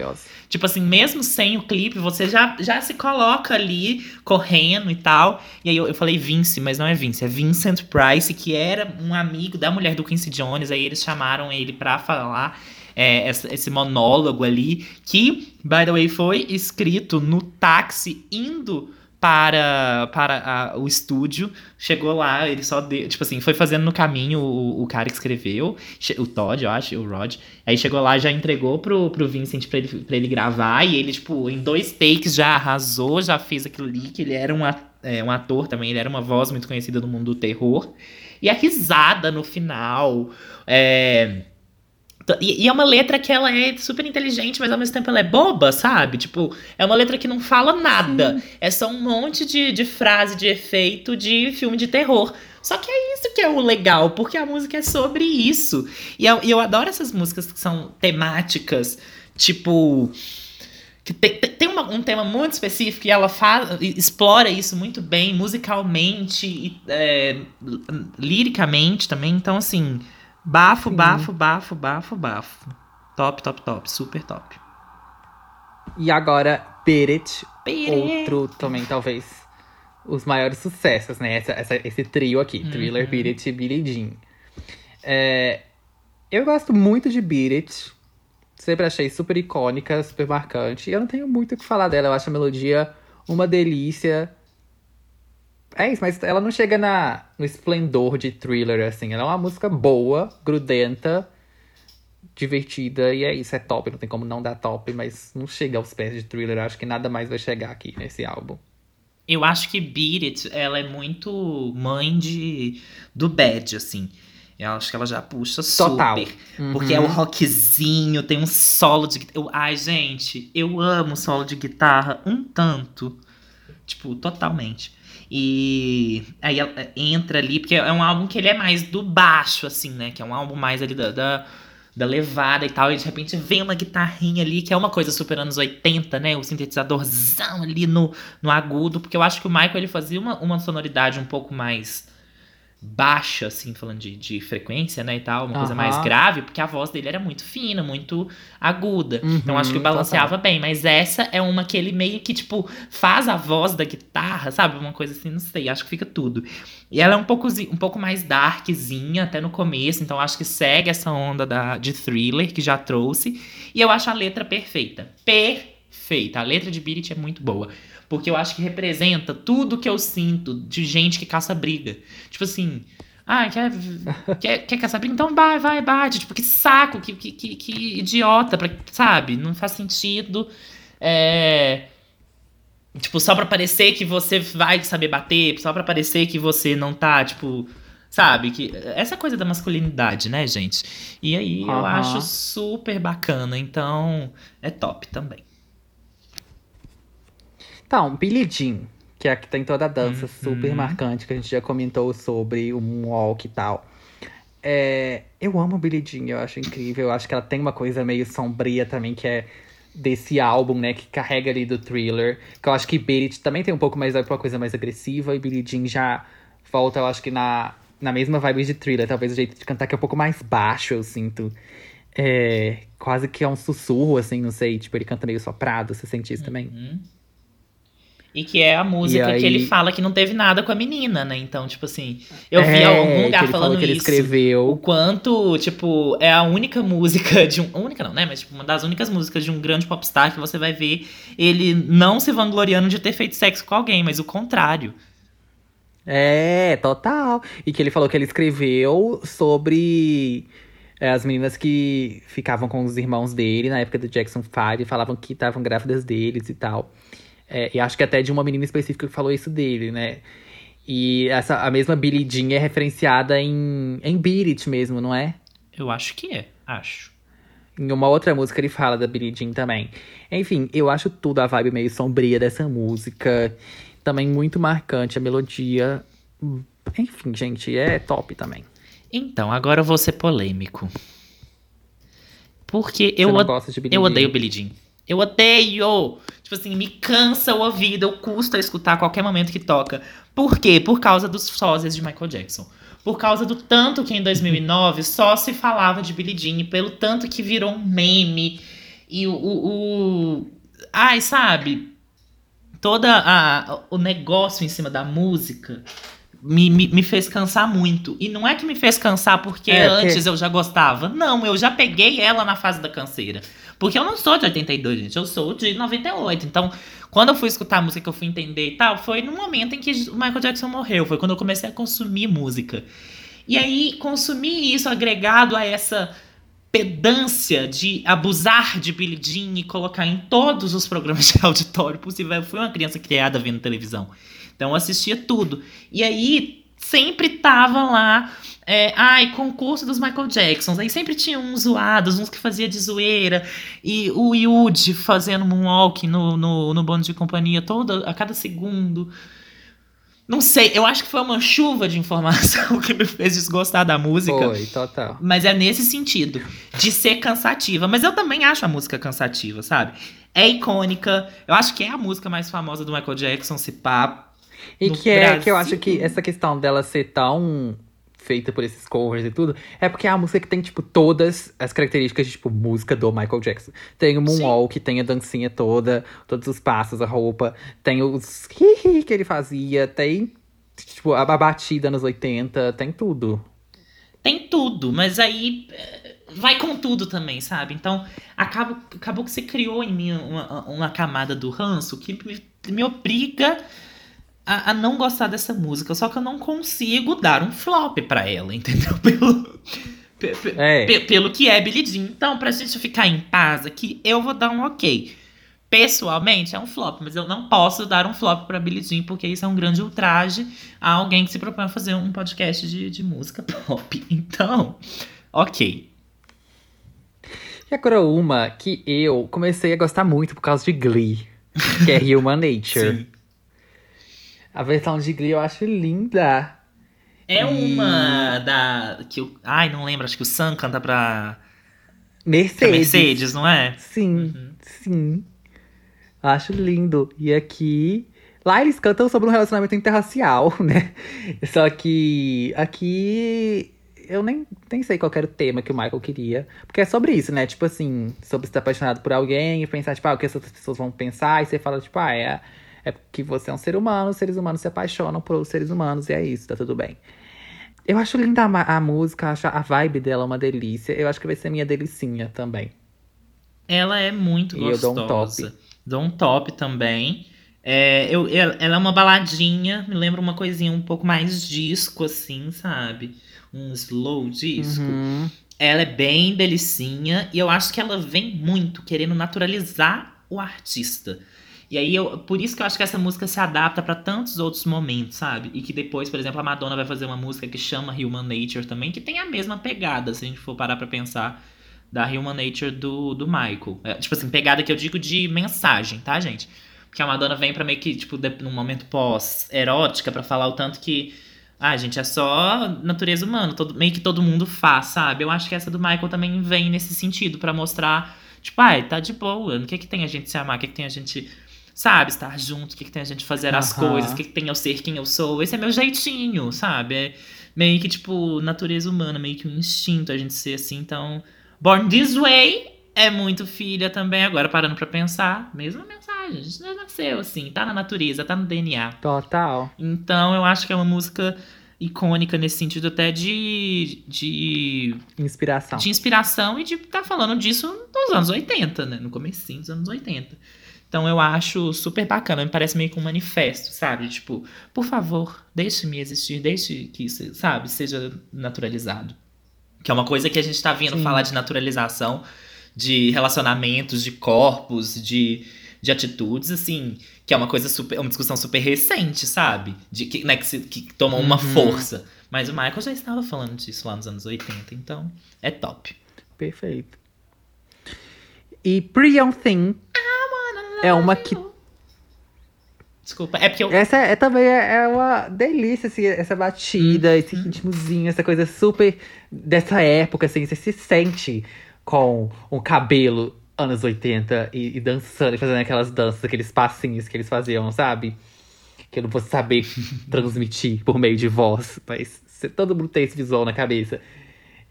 Tipo assim, mesmo sem o clipe, você já, já se coloca ali correndo e tal. E aí eu, eu falei Vince, mas não é Vince, é Vincent Price, que era um amigo da mulher do Quincy Jones. Aí eles chamaram ele pra falar é, esse monólogo ali, que, by the way, foi escrito no táxi indo para, para a, o estúdio. Chegou lá, ele só deu. Tipo assim, foi fazendo no caminho o, o cara que escreveu, o Todd, eu acho, o Rod. Aí chegou lá, já entregou pro, pro Vincent pra ele, pra ele gravar. E ele, tipo, em dois takes já arrasou, já fez aquilo ali, que ele era um, é, um ator também, ele era uma voz muito conhecida do mundo do terror. E a risada no final. É e, e, é uma letra que ela é super inteligente, mas ao mesmo tempo ela é boba, sabe? Tipo, é uma letra que não fala nada. Sim. É só um monte de, de frase, de efeito de filme de terror. Só que é isso que é o legal, porque a música é sobre isso. E eu, eu adoro essas músicas que são temáticas, tipo que tem, tem uma, um tema muito específico e ela faz, explora isso muito bem, musicalmente e é, liricamente também. Então, assim, Bafo, Sim. bafo, bafo, bafo, bafo. Top, top, top. Super top. E agora. Beat Outro também, talvez, os maiores sucessos, né? Essa, essa esse trio aqui. Uhum. Thriller, Beat It e Billie Jean. É, eu gosto muito de Beat It. Sempre achei super icônica, super marcante. E eu não tenho muito o que falar dela. Eu acho a melodia uma delícia. É isso, mas ela não chega na, no esplendor de thriller, assim. Ela é uma música boa, grudenta, divertida, e é isso, é top. Não tem como não dar top, mas não chega aos pés de thriller. Acho que nada mais vai chegar aqui nesse álbum. Eu acho que Beat It, ela é muito mãe de do Bad, assim. Eu acho que ela já puxa Total. super. Uhum. Porque é o rockzinho, tem um solo de guitarra. Ai, gente, eu amo solo de guitarra um tanto. Tipo, totalmente. E aí entra ali, porque é um álbum que ele é mais do baixo, assim, né? Que é um álbum mais ali da, da, da levada e tal. E de repente vem uma guitarrinha ali, que é uma coisa super anos 80, né? O sintetizadorzão ali no, no agudo. Porque eu acho que o Michael ele fazia uma, uma sonoridade um pouco mais baixa, assim, falando de, de frequência, né, e tal, uma uhum. coisa mais grave, porque a voz dele era muito fina, muito aguda. Uhum, então acho que balanceava bem, mas essa é uma que ele meio que, tipo, faz a voz da guitarra, sabe? Uma coisa assim, não sei, acho que fica tudo. E ela é um pouco, um pouco mais darkzinha até no começo, então acho que segue essa onda da, de thriller que já trouxe. E eu acho a letra perfeita. Perfeita. A letra de Beat é muito boa. Porque eu acho que representa tudo que eu sinto de gente que caça briga. Tipo assim, ah, quer, quer, quer caçar briga? Então vai, vai, bate. Tipo, que saco, que, que, que, que idiota, pra, sabe? Não faz sentido. É... Tipo, só pra parecer que você vai saber bater, só pra parecer que você não tá, tipo. Sabe? que Essa coisa da masculinidade, né, gente? E aí eu Aham. acho super bacana. Então, é top também. Então, Billie Jean, que é a que tem toda a dança Uhum. super marcante, que a gente já comentou sobre o moonwalk e tal. É, eu amo Billie Jean, eu acho incrível. Eu acho que ela tem uma coisa meio sombria também, que é desse álbum, né, que carrega ali do thriller. Que eu acho que Beat também tem um pouco mais uma coisa mais agressiva, e Billie Jean já volta, eu acho que na, na mesma vibe de thriller. Talvez o jeito de cantar que é um pouco mais baixo, eu sinto. É, quase que é um sussurro, assim, não sei. Tipo, ele canta meio soprado, você sente isso também? E que é a música aí- que ele fala que não teve nada com a menina, né? Então, tipo assim, eu vi É, algum lugar falando que ele isso. O escreveu. quanto, tipo, é a única música de um. Única não, né? Mas, tipo, uma das únicas músicas de um grande popstar que você vai ver ele não se vangloriando de ter feito sexo com alguém, mas o contrário. É, total. E que ele falou que ele escreveu sobre é, as meninas que ficavam com os irmãos dele na época do Jackson 5 e falavam que estavam grávidas deles e tal. É, e acho que até de uma menina específica que falou isso dele, né? E essa, a mesma Billie Jean é referenciada em, em Beat It mesmo, não é? Eu acho que é. Acho. Em uma outra música ele fala da Billie Jean também. Enfim, eu acho tudo a vibe meio sombria dessa música. Também muito marcante a melodia. Enfim, gente, é top também. Então, agora eu vou ser polêmico. Porque Você eu, não od- gosta de Billie eu odeio Billie Jean. Eu odeio! Tipo assim, me cansa o ouvido, eu custo a escutar a qualquer momento que toca. Por quê? Por causa dos sósias de Michael Jackson. Por causa do tanto que em 2009 só se falava de Billie Jean, pelo tanto que virou um meme. E o. o, o- Ai, sabe? Toda a, o negócio em cima da música me, me, me fez cansar muito. E não é que me fez cansar porque É, porque- antes eu já gostava. Não, eu já peguei ela na fase da canseira. Porque eu não sou de 82, gente. Eu sou de 98. Então, quando eu fui escutar a música que eu fui entender e tal, foi no momento em que o Michael Jackson morreu. Foi quando eu comecei a consumir música. E aí, consumir isso agregado a essa pedância de abusar de Billie Jean e colocar em todos os programas de auditório possível. Eu fui uma criança criada vendo televisão. Então eu assistia tudo. E aí sempre tava lá, é, ai, concurso dos Michael Jacksons. Aí sempre tinha uns zoados, uns que fazia de zoeira. E o Yude fazendo moonwalk no, no, no bonde de companhia toda, a cada segundo. Não sei, eu acho que foi uma chuva de informação que me fez desgostar da música. Foi, total. Mas é nesse sentido, de ser cansativa. Mas eu também acho a música cansativa, sabe? É icônica. Eu acho que é a música mais famosa do Michael Jackson, se pá. E que é que eu acho que essa questão dela ser tão feita por esses covers e tudo, é porque é a música que tem, tipo, todas as características de, tipo, música do Michael Jackson. Tem o moonwalk, tem a dancinha toda, todos os passos, a roupa, tem os hi que ele fazia, tem, tipo, a batida nos 80, tem tudo. Tem tudo, mas aí é, vai com tudo também, sabe? Então, acaba, acabou que você criou em mim uma, uma camada do ranço que me, me obriga a, a não gostar dessa música. Só que eu não consigo dar um flop pra ela, entendeu? Pelo, pe- pe- É. pe- pelo que é Billie Jean. Então, pra gente ficar em paz aqui, eu vou dar um ok. Pessoalmente, é um flop, mas eu não posso dar um flop pra Billie Jean, porque isso é um grande ultraje a alguém que se propõe a fazer um podcast de, de música pop. Então, ok. E agora uma que eu comecei a gostar muito por causa de Glee, que é Human Nature. Sim. A versão de Glee eu acho linda. É E- uma da. que eu, Ai, não lembro, acho que o Sam canta pra, pra Mercedes. Mercedes, não é? Sim, sim. Acho lindo. E aqui. Lá eles cantam sobre um relacionamento interracial, né? Só que aqui eu nem, nem sei qual era o tema que o Michael queria. Porque é sobre isso, né? Tipo assim, sobre estar apaixonado por alguém e pensar, tipo, ah, o que essas outras pessoas vão pensar. E você fala, tipo, ah, é, é que você é um ser humano, os seres humanos se apaixonam por outros seres humanos, e é isso, tá tudo bem. Eu acho linda a, a música, acho a vibe dela uma delícia. Eu acho que vai ser minha delicinha também. Ela é muito E eu dou gostosa. um top. Dou um top também. É, eu, ela ela é uma baladinha, me lembra uma coisinha um pouco mais disco, assim, sabe? Um slow disco. Uhum. Ela é bem delicinha e eu acho que ela vem muito querendo naturalizar o artista. E aí, eu, por isso que eu acho que essa música se adapta pra tantos outros momentos, sabe? E que depois, por exemplo, a Madonna vai fazer uma música que chama Human Nature também, que tem a mesma pegada, se a gente for parar pra pensar, da Human Nature do, do Michael. É, tipo assim, pegada que eu digo de mensagem, tá, gente? Porque a Madonna vem pra meio que, tipo, de, num momento pós-erótica, pra falar o tanto que. Ah, gente, é só natureza humana, todo, meio que todo mundo faz, sabe? Eu acho que essa do Michael também vem nesse sentido, pra mostrar, tipo, ai, tá de boa, o que que tem a gente se amar, o que que tem a gente sabe, estar junto, o que, que tem a gente fazer as coisas, o que, que tem eu ser quem eu sou. Esse é meu jeitinho, sabe? É meio que, tipo, natureza humana, meio que um instinto a gente ser assim. Então, Born This Way é muito filha também. Agora, parando pra pensar, mesma mensagem. A gente já nasceu assim, tá na natureza, tá no DNA. Total. Então, eu acho que é uma música icônica nesse sentido até de, de, Inspiração. de inspiração e de estar falando disso nos anos 80, né? No comecinho dos anos 80. Então eu acho super bacana, me parece meio que um manifesto, sabe? Tipo, por favor, deixe-me existir, deixe que isso, sabe, seja naturalizado. Que é uma coisa que a gente tá vindo Sim. falar de naturalização, de relacionamentos, de corpos, de, de atitudes, assim, que é uma coisa super, uma discussão super recente, sabe? De que, né, que, se- que toma uma Uhum. força. Mas o Michael já estava falando disso lá nos anos 80, então é top. Perfeito. E Young Thing é uma que. Desculpa, é porque eu. Essa é, também é, é uma delícia, assim, essa batida, Uhum. esse ritmozinho, essa coisa super dessa época, assim, você se sente com um cabelo anos 80 e, e dançando e fazendo aquelas danças, aqueles passinhos que eles faziam, sabe? Que eu não vou saber transmitir por meio de voz, mas se- todo mundo tem esse visual na cabeça.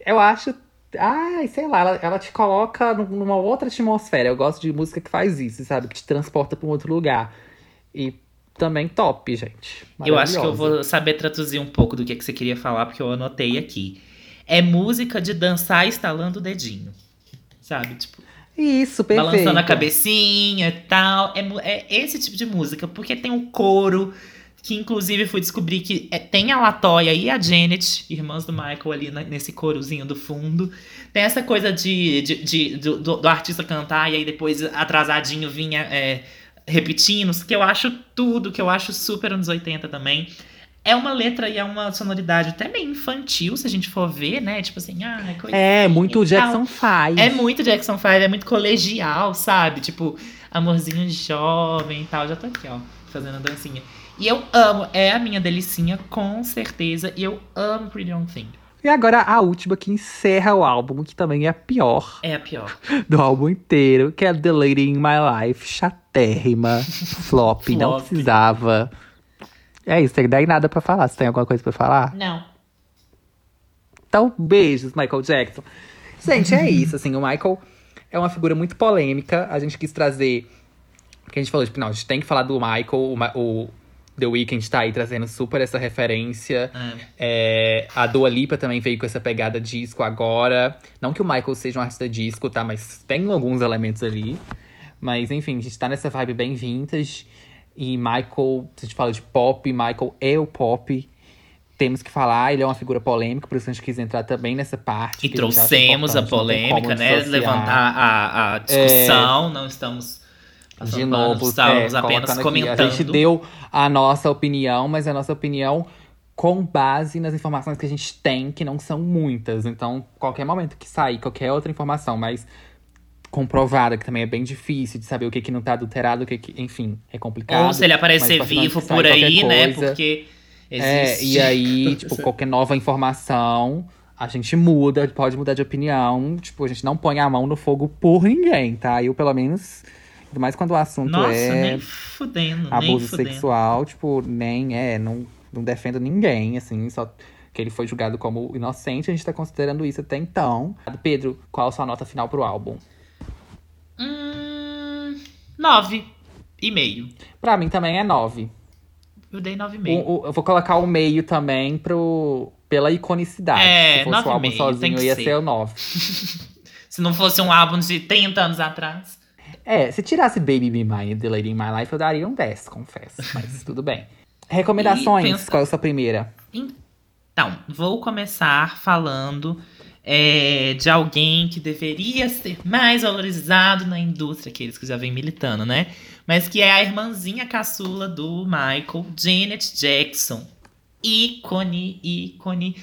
Eu acho. Ai, sei lá, ela, ela te coloca num- numa outra atmosfera. Eu gosto de música que faz isso, sabe? Que te transporta pra um outro lugar. E também top, gente. Eu acho que eu vou saber traduzir um pouco do que, que você queria falar, porque eu anotei aqui. É música de dançar estalando o dedinho. Sabe? Tipo, Isso, perfeito. balançando a cabecinha e tal. É, é esse tipo de música, porque tem um coro, que inclusive fui descobrir que é- tem a Latoya e a Janet, irmãs do Michael, ali na- nesse corozinho do fundo. Tem essa coisa de, de- de- do, do- artista cantar e aí depois atrasadinho vinha é, repetindo, que eu acho tudo, que eu acho super anos 80 também. É uma letra e é uma sonoridade até meio infantil, se a gente for ver, né? Tipo assim, ah, é coisa É, muito Jackson 5. é muito Jackson 5, é muito colegial, sabe? Tipo, amorzinho jovem e tal. Já tô aqui, ó, fazendo a dancinha. E eu amo, é a minha delicinha, com certeza. E eu amo Pretty Young Thing. E agora a última que encerra o álbum, que também é a pior É a pior. do álbum inteiro, que é The Lady in My Life, chatérrima, flop, não Flop. precisava. É isso, tem daí nada pra falar. Você tem alguma coisa pra falar? Não. Então, beijos, Michael Jackson. Gente, é isso, assim, o Michael é uma figura muito polêmica. A gente quis trazer. Porque a gente falou, tipo, não, a gente tem que falar do Michael, o, o The Weeknd tá aí trazendo super essa referência. É, a Dua Lipa também veio com essa pegada disco agora. Não que o Michael seja um artista disco, tá? Mas tem alguns elementos ali. Mas enfim, a gente tá nessa vibe bem vintage. E Michael, se a gente fala de pop, Michael é o pop. Temos que falar, ele é uma figura polêmica, por isso a gente quis entrar também nessa parte. E a trouxemos a como polêmica, né? dissociar. Levantar a, a discussão. Não estamos. De novo, estamos é, apenas colocando aqui, comentando. A gente deu a nossa opinião, mas a nossa opinião com base nas informações que a gente tem, que não são muitas. Então, qualquer momento que sair qualquer outra informação, mas comprovada, que também é bem difícil de saber o que, que não tá adulterado, o que, que enfim, é complicado. Ou se ele aparecer vivo por aí, né? coisa- Porque. É, Existe. e aí, tipo, qualquer nova informação, a gente muda, pode mudar de opinião. Tipo, a gente não põe a mão no fogo por ninguém, tá? Eu, pelo menos, ainda mais quando o assunto Nossa, é nem fudendo, nem abuso fudendo. sexual, tipo, nem é, não, não defendo ninguém, assim, só que ele foi julgado como inocente, a gente tá considerando isso até então. Pedro, qual a sua nota final pro álbum? Hum, nove e meio. Pra mim também é nove. Eu dei nove e O- meio. o- eu vou colocar o meio também pro, pela iconicidade. É, Se fosse o álbum sozinho, ia ser. ser o nove. Se não fosse um álbum de 30 anos atrás. É, se tirasse Baby Be Mine e The Lady in My Life, eu daria um 10, confesso. Mas tudo bem. Recomendações, pensa- qual é a sua primeira? Então, vou começar falando é, de alguém que deveria ser mais valorizado na indústria, aqueles que já vem militando, né? Mas que é a irmãzinha caçula do Michael, Janet Jackson. Ícone, ícone.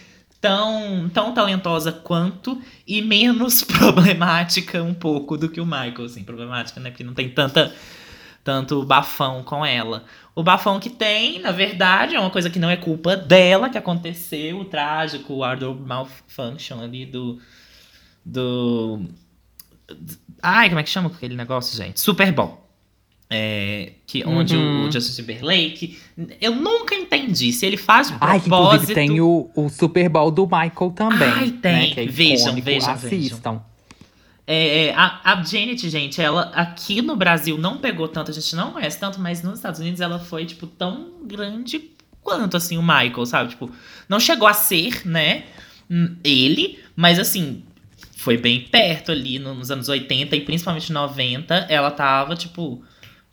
Tão, tão talentosa quanto e menos problemática um pouco do que o Michael, assim. Problemática, né? Porque não tem tanta tanto bafão com ela. O bafão que tem, na verdade, é uma coisa que não é culpa dela que aconteceu, o trágico, o wardrobe malfunction ali do. Do. Ai, como é que chama aquele negócio, gente? Super Bowl. É, que, onde Uhum. o Justin Timberlake. Eu nunca entendi se ele faz Ai, que propósito. inclusive tem o, o Super Bowl do Michael também. Ai, tem. Né, é Vejam, icônico. vejam, Assistam. É, é, a, a Janet, gente, ela aqui no Brasil não pegou tanto, a gente não conhece tanto, mas nos Estados Unidos ela foi, tipo, tão grande quanto, assim, o Michael, sabe? Tipo, não chegou a ser, né, hum, ele, mas, assim, foi bem perto ali no- nos anos 80 e principalmente 90, ela tava, tipo,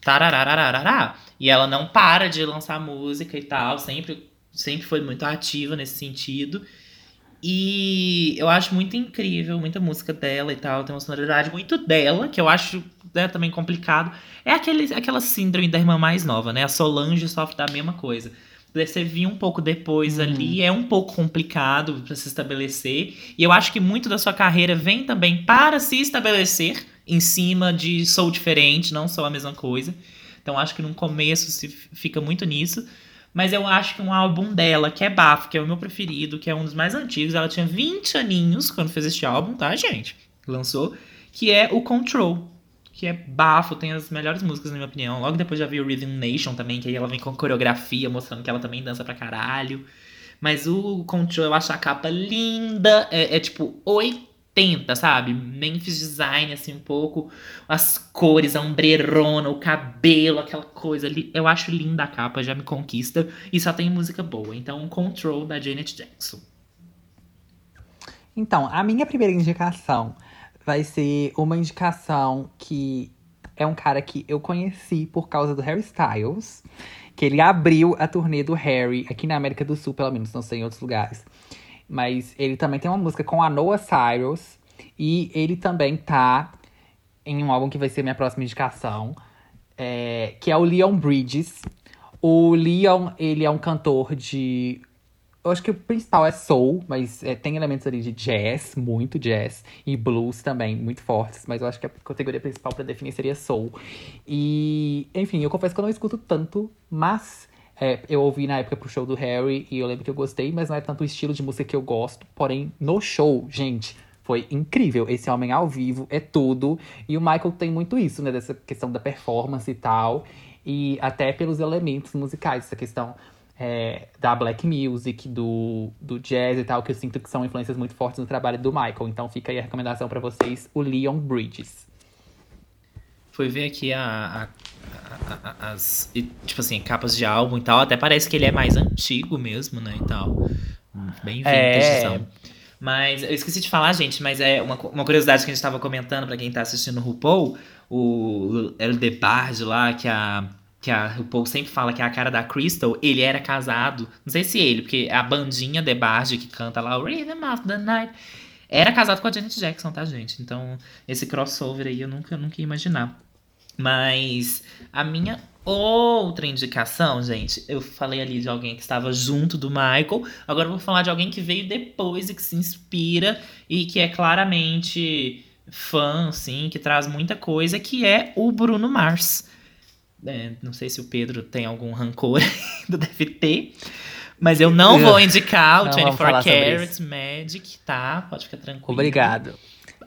tarararararará. E ela não para de lançar música e tal, sempre, sempre foi muito ativa nesse sentido. E eu acho muito incrível, muita música dela e tal, tem uma sonoridade muito dela, que eu acho né, também complicado. É aquele, aquela síndrome da irmã mais nova, né? A Solange sofre da mesma coisa. Você vir um pouco depois ali é um pouco complicado para se estabelecer. E eu acho que muito da sua carreira vem também para se estabelecer em cima de sou diferente, não sou a mesma coisa. Então acho que no começo se fica muito nisso. Mas eu acho que um álbum dela, que é Bafo, que é o meu preferido, que é um dos mais antigos, ela tinha 20 aninhos quando fez este álbum, tá, gente? Lançou. Que é o Control. Que é bafo, tem as melhores músicas, na minha opinião. Logo depois já vi o Rhythm Nation também, que aí ela vem com coreografia, mostrando que ela também dança pra caralho. Mas o Control, eu acho a capa linda. É, é tipo 80, sabe? Memphis Design, assim, um pouco. As cores, a ombrerona, o cabelo, aquela coisa ali. Eu acho linda a capa, já me conquista. E só tem música boa. Então, Control da Janet Jackson. Então, a minha primeira indicação vai ser uma indicação que é um cara que eu conheci por causa do Harry Styles. Que ele abriu a turnê do Harry aqui na América do Sul, pelo menos, não sei em outros lugares. Mas ele também tem uma música com a Noah Cyrus. E ele também tá em um álbum que vai ser minha próxima indicação. é, que é o Leon Bridges. O Leon, ele é um cantor de eu acho que o principal é soul, mas é, tem elementos ali de jazz, muito jazz, e blues também, muito fortes, mas eu acho que a categoria principal pra definir seria soul. E, enfim, eu confesso que eu não escuto tanto, mas é, eu ouvi na época pro show do Harry e eu lembro que eu gostei, mas não é tanto o estilo de música que eu gosto. Porém, no show, gente, foi incrível. Esse homem ao vivo é tudo. E o Michael tem muito isso, né? Dessa questão da performance e tal. E até pelos elementos musicais, essa questão é, da black music, do, do jazz e tal, que eu sinto que são influências muito fortes no trabalho do Michael. Então fica aí a recomendação pra vocês, o Leon Bridges. Fui ver aqui a, a- a- as, tipo assim, capas de álbum e tal. Até parece que ele é mais antigo mesmo, né, e tal. Bem É. vintagezão. Mas eu esqueci de falar, gente, mas é uma, uma curiosidade que a gente tava comentando pra quem tá assistindo o RuPaul, o El Debarge lá, que a, que a RuPaul sempre fala que é a cara da Crystal, ele era casado, não sei se ele, porque a bandinha Debarge que canta lá o Rhythm of the Night, era casado com a Janet Jackson, tá, gente? Então, esse crossover aí eu nunca, nunca ia imaginar. Mas a minha outra indicação, gente, eu falei ali de alguém que estava junto do Michael. Agora eu vou falar de alguém que veio depois e que se inspira e que é claramente fã, assim, que traz muita coisa, que é o Bruno Mars. É, não sei se o Pedro tem algum rancor, deve ter. Mas eu não vou indicar o Não vamos 24 falar sobre Karat Magic, tá? Pode ficar tranquilo. Obrigado.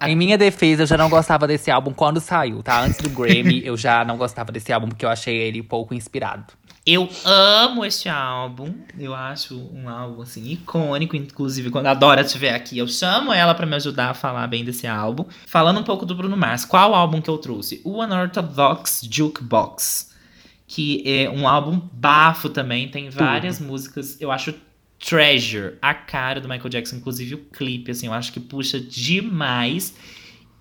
Em minha defesa, eu já não gostava desse álbum quando saiu, tá? Antes do Grammy, eu já não gostava desse álbum porque eu achei ele pouco inspirado. Eu amo este álbum. Eu acho um álbum assim icônico, inclusive quando a Dora estiver aqui, eu chamo ela pra me ajudar a falar bem desse álbum. Falando um pouco do Bruno Mars, qual álbum que eu trouxe? O Unorthodox Jukebox, que é um álbum bafo também, tem várias músicas, eu acho Treasure, a cara do Michael Jackson, inclusive o clipe, assim, eu acho que puxa demais.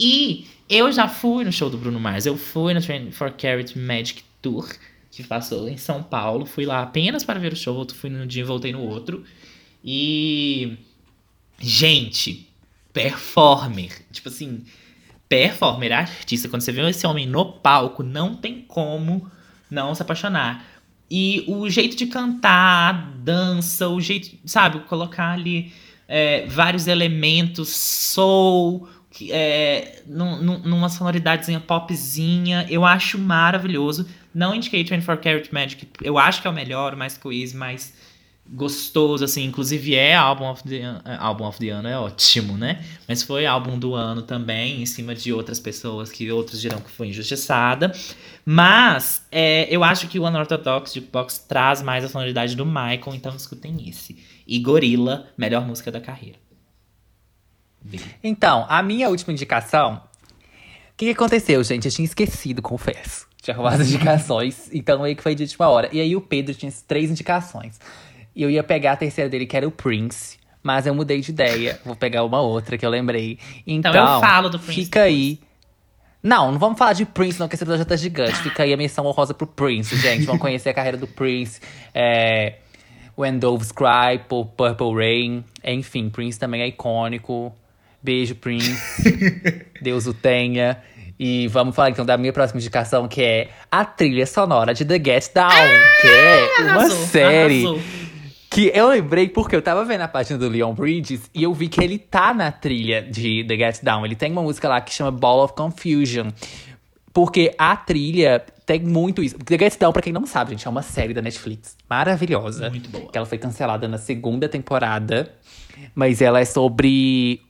E eu já fui no show do Bruno Mars, eu fui no 24 Karat Magic Tour, que passou em São Paulo. Fui lá apenas para ver o show, fui num dia e voltei no outro. E. Gente, performer. Tipo assim, performer, artista. Quando você vê esse homem no palco, não tem como não se apaixonar. E o jeito de cantar, a dança, o jeito, sabe, colocar ali é, vários elementos, soul, é, num, numa sonoridadezinha popzinha, eu acho maravilhoso. Não indiquei 24 Karat Magic, eu acho que é o melhor, mais coeso, mais gostoso, assim, inclusive é álbum of the, é, álbum of the ano, é ótimo, né? Mas foi álbum do ano também, em cima de outras pessoas que outros dirão que foi injustiçada. Mas é, eu acho que o Unorthodox Jukebox traz mais a sonoridade do Michael, então escutem esse. E Gorilla, melhor música da carreira. Então, a minha última indicação. O que, que aconteceu, gente? Eu tinha esquecido, confesso. Tinha roubado as indicações, então meio que foi de última hora. E aí o Pedro tinha três indicações. E eu ia pegar a terceira dele, que era o Prince. Mas eu mudei de ideia. Vou pegar uma outra que eu lembrei. Então, então eu falo do Prince. Fica aí. Não, não vamos falar de Prince, não, que esse episódio já tá gigante. Fica aí a menção honrosa pro Prince, gente. Vamos conhecer a carreira do Prince. É, When Doves Cry, Purple Rain. Enfim, Prince também é icônico. Beijo, Prince. Deus o tenha. E vamos falar então da minha próxima indicação, que é a trilha sonora de The Get Down, ah, que é uma arrasou, série. Arrasou que eu lembrei porque eu tava vendo a página do Leon Bridges e eu vi que ele tá na trilha de The Get Down. Ele tem uma música lá que chama Ball of Confusion. Porque a trilha tem muito isso. The Get Down, pra quem não sabe, gente, é uma série da Netflix maravilhosa. Muito boa. Que ela foi cancelada na segunda temporada. Mas ela é sobre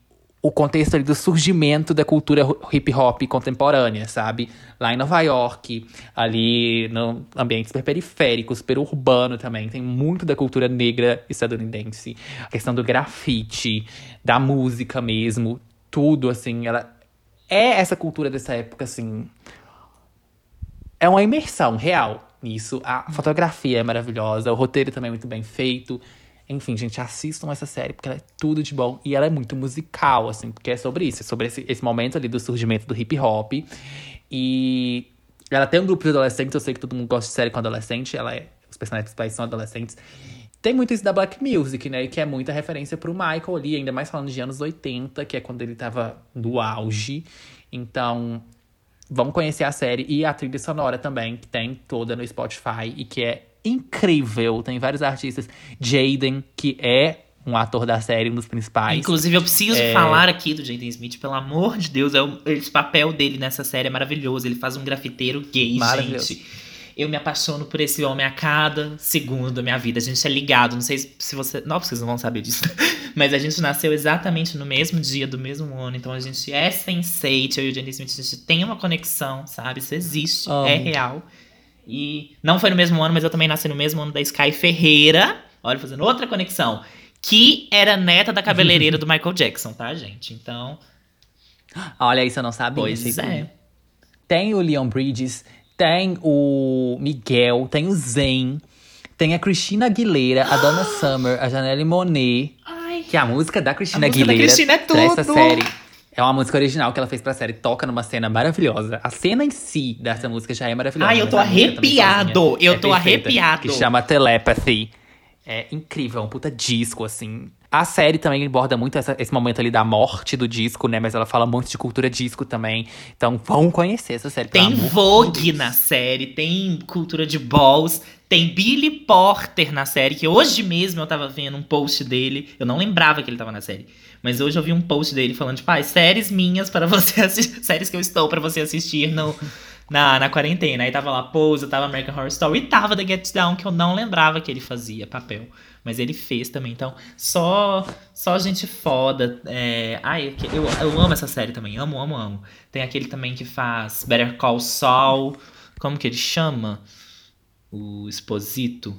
o contexto ali do surgimento da cultura hip hop contemporânea, sabe? Lá em Nova York, ali no ambiente super periférico, super urbano também, tem muito da cultura negra estadunidense. A questão do grafite, da música mesmo, tudo assim, ela é essa cultura dessa época assim. É uma imersão real nisso. A fotografia é maravilhosa, o roteiro também é muito bem feito. Enfim, gente, assistam essa série, porque ela é tudo de bom. E ela é muito musical, assim, porque é sobre isso. É sobre esse, esse momento ali do surgimento do hip hop. E ela tem um grupo de adolescentes, eu sei que todo mundo gosta de série com adolescente. Ela é, os personagens principais são adolescentes. Tem muito isso da Black Music, né? Que é muita referência pro Michael ali, ainda mais falando de anos 80, que é quando ele tava no auge. Então, vamos conhecer a série e a trilha sonora também, que tem toda no Spotify e que é incrível. Tem vários artistas. Jaden, que é um ator da série, um dos principais. Inclusive, eu preciso é... falar aqui do Jaden Smith, pelo amor de Deus. É o, esse papel dele nessa série é maravilhoso. Ele faz um grafiteiro gay, gente. Eu me apaixono por esse homem a cada segundo da minha vida. A gente é ligado. Não sei se você. Não, vocês não vão saber disso. Mas a gente nasceu exatamente no mesmo dia do mesmo ano. Então a gente é sensate. Eu e o Jaden Smith, a gente tem uma conexão, sabe? Isso existe. Amo. É real. E não foi no mesmo ano, mas eu também nasci no mesmo ano da Sky Ferreira. Olha, fazendo outra conexão. Que era neta da cabeleireira do Michael Jackson, tá, gente? Então. Olha, isso eu não sabia. Pois é. Tem o Leon Bridges, tem o Miguel, tem o Zen, tem a Cristina Aguilera, a Donna Summer, a Janelle Monet. Ai. Que é a música da Cristina Aguilera. Da Cristina é tudo. Essa série. É uma música original que ela fez pra série, toca numa cena maravilhosa. A cena em si dessa música já é maravilhosa. Ai, eu tô arrepiado! Eu é tô perfeita, arrepiado! Que chama Telepathy. É incrível, é um puta disco, assim. A série também aborda muito essa, esse momento ali da morte do disco, né? Mas ela fala muito de cultura disco também. Então vão conhecer essa série. Tem Vogue na série, tem cultura de balls, tem Billy Porter na série, que hoje mesmo eu tava vendo um post dele. Eu não lembrava que ele tava na série. Mas hoje eu vi um post dele falando, tipo, ah, séries minhas para você assistir. Séries que eu estou para você assistir no, na, na quarentena. Aí tava lá Pose, tava American Horror Story e tava The Get Down, que eu não lembrava que ele fazia papel. Mas ele fez também. Então, só só gente foda. É... Ai, eu, eu amo essa série também. Amo, amo, amo. Tem aquele também que faz Better Call Saul. Como que ele chama? O Exposito.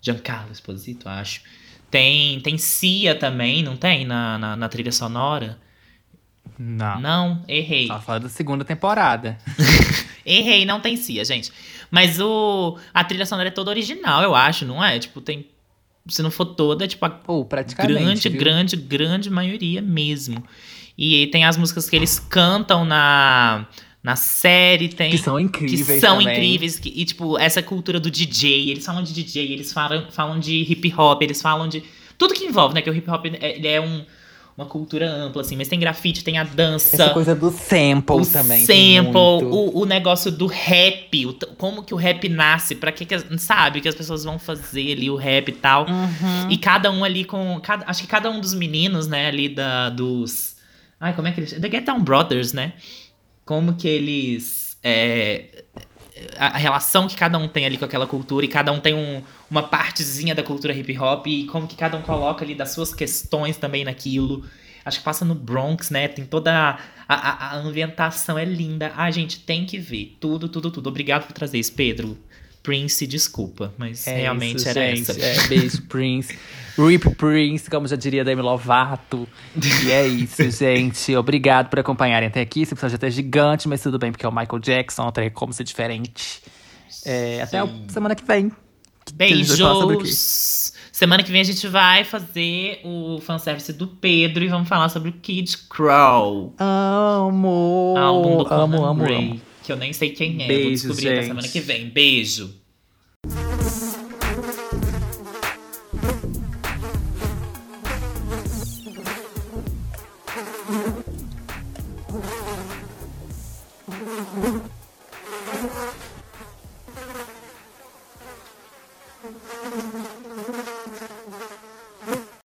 Giancarlo Exposito, acho. Tem, tem Cia também, não tem? Na, na, na trilha sonora? Não. Não, errei. Só fala da segunda temporada. errei, não tem Cia, gente. Mas o, a trilha sonora é toda original, eu acho, não é? Tipo, tem. Se não for toda, tipo, a oh, grande, viu? grande, grande maioria mesmo. E tem as músicas que eles cantam na na série tem. Que são incríveis. Que são também. incríveis. Que, e, tipo, essa cultura do DJ. Eles falam de DJ, eles falam, falam de hip hop, eles falam de. Tudo que envolve, né? Que o hip hop ele é um, uma cultura ampla, assim. Mas tem grafite, tem a dança. Essa coisa do sample o também. sample, o, o negócio do rap, o como que o rap nasce, pra que, que sabe que as pessoas vão fazer ali o rap e tal. Uhum. E cada um ali com. cada- acho que cada um dos meninos, né, ali da, dos. Ai, como é que eles. The Get Down Brothers, né? Como que eles. é, a, relação que cada um tem ali com aquela cultura e cada um tem um, uma partezinha da cultura hip hop e como que cada um coloca ali das suas questões também naquilo. Acho que passa no Bronx, né? Tem toda a, a, a ambientação, é linda. Ah, gente, tem que ver. Tudo, tudo, tudo. Obrigado por trazer isso, Pedro. Prince, desculpa, mas É realmente isso, era gente. essa. É, beijo, Prince. Rip Prince, como já diria Demi Lovato. E é isso, gente. Obrigado por acompanharem até aqui. Esse episódio até é gigante, mas tudo bem, porque é o Michael Jackson, até como ser diferente. É, até a semana que vem. Beijos! Semana que vem a gente vai fazer o fanservice do Pedro e vamos falar sobre o Kid Crow. Amo! álbum do Conan amo, amo, amo. Que eu nem sei quem é. Vou Beijo, descobrir até gente. semana que vem. Beijo!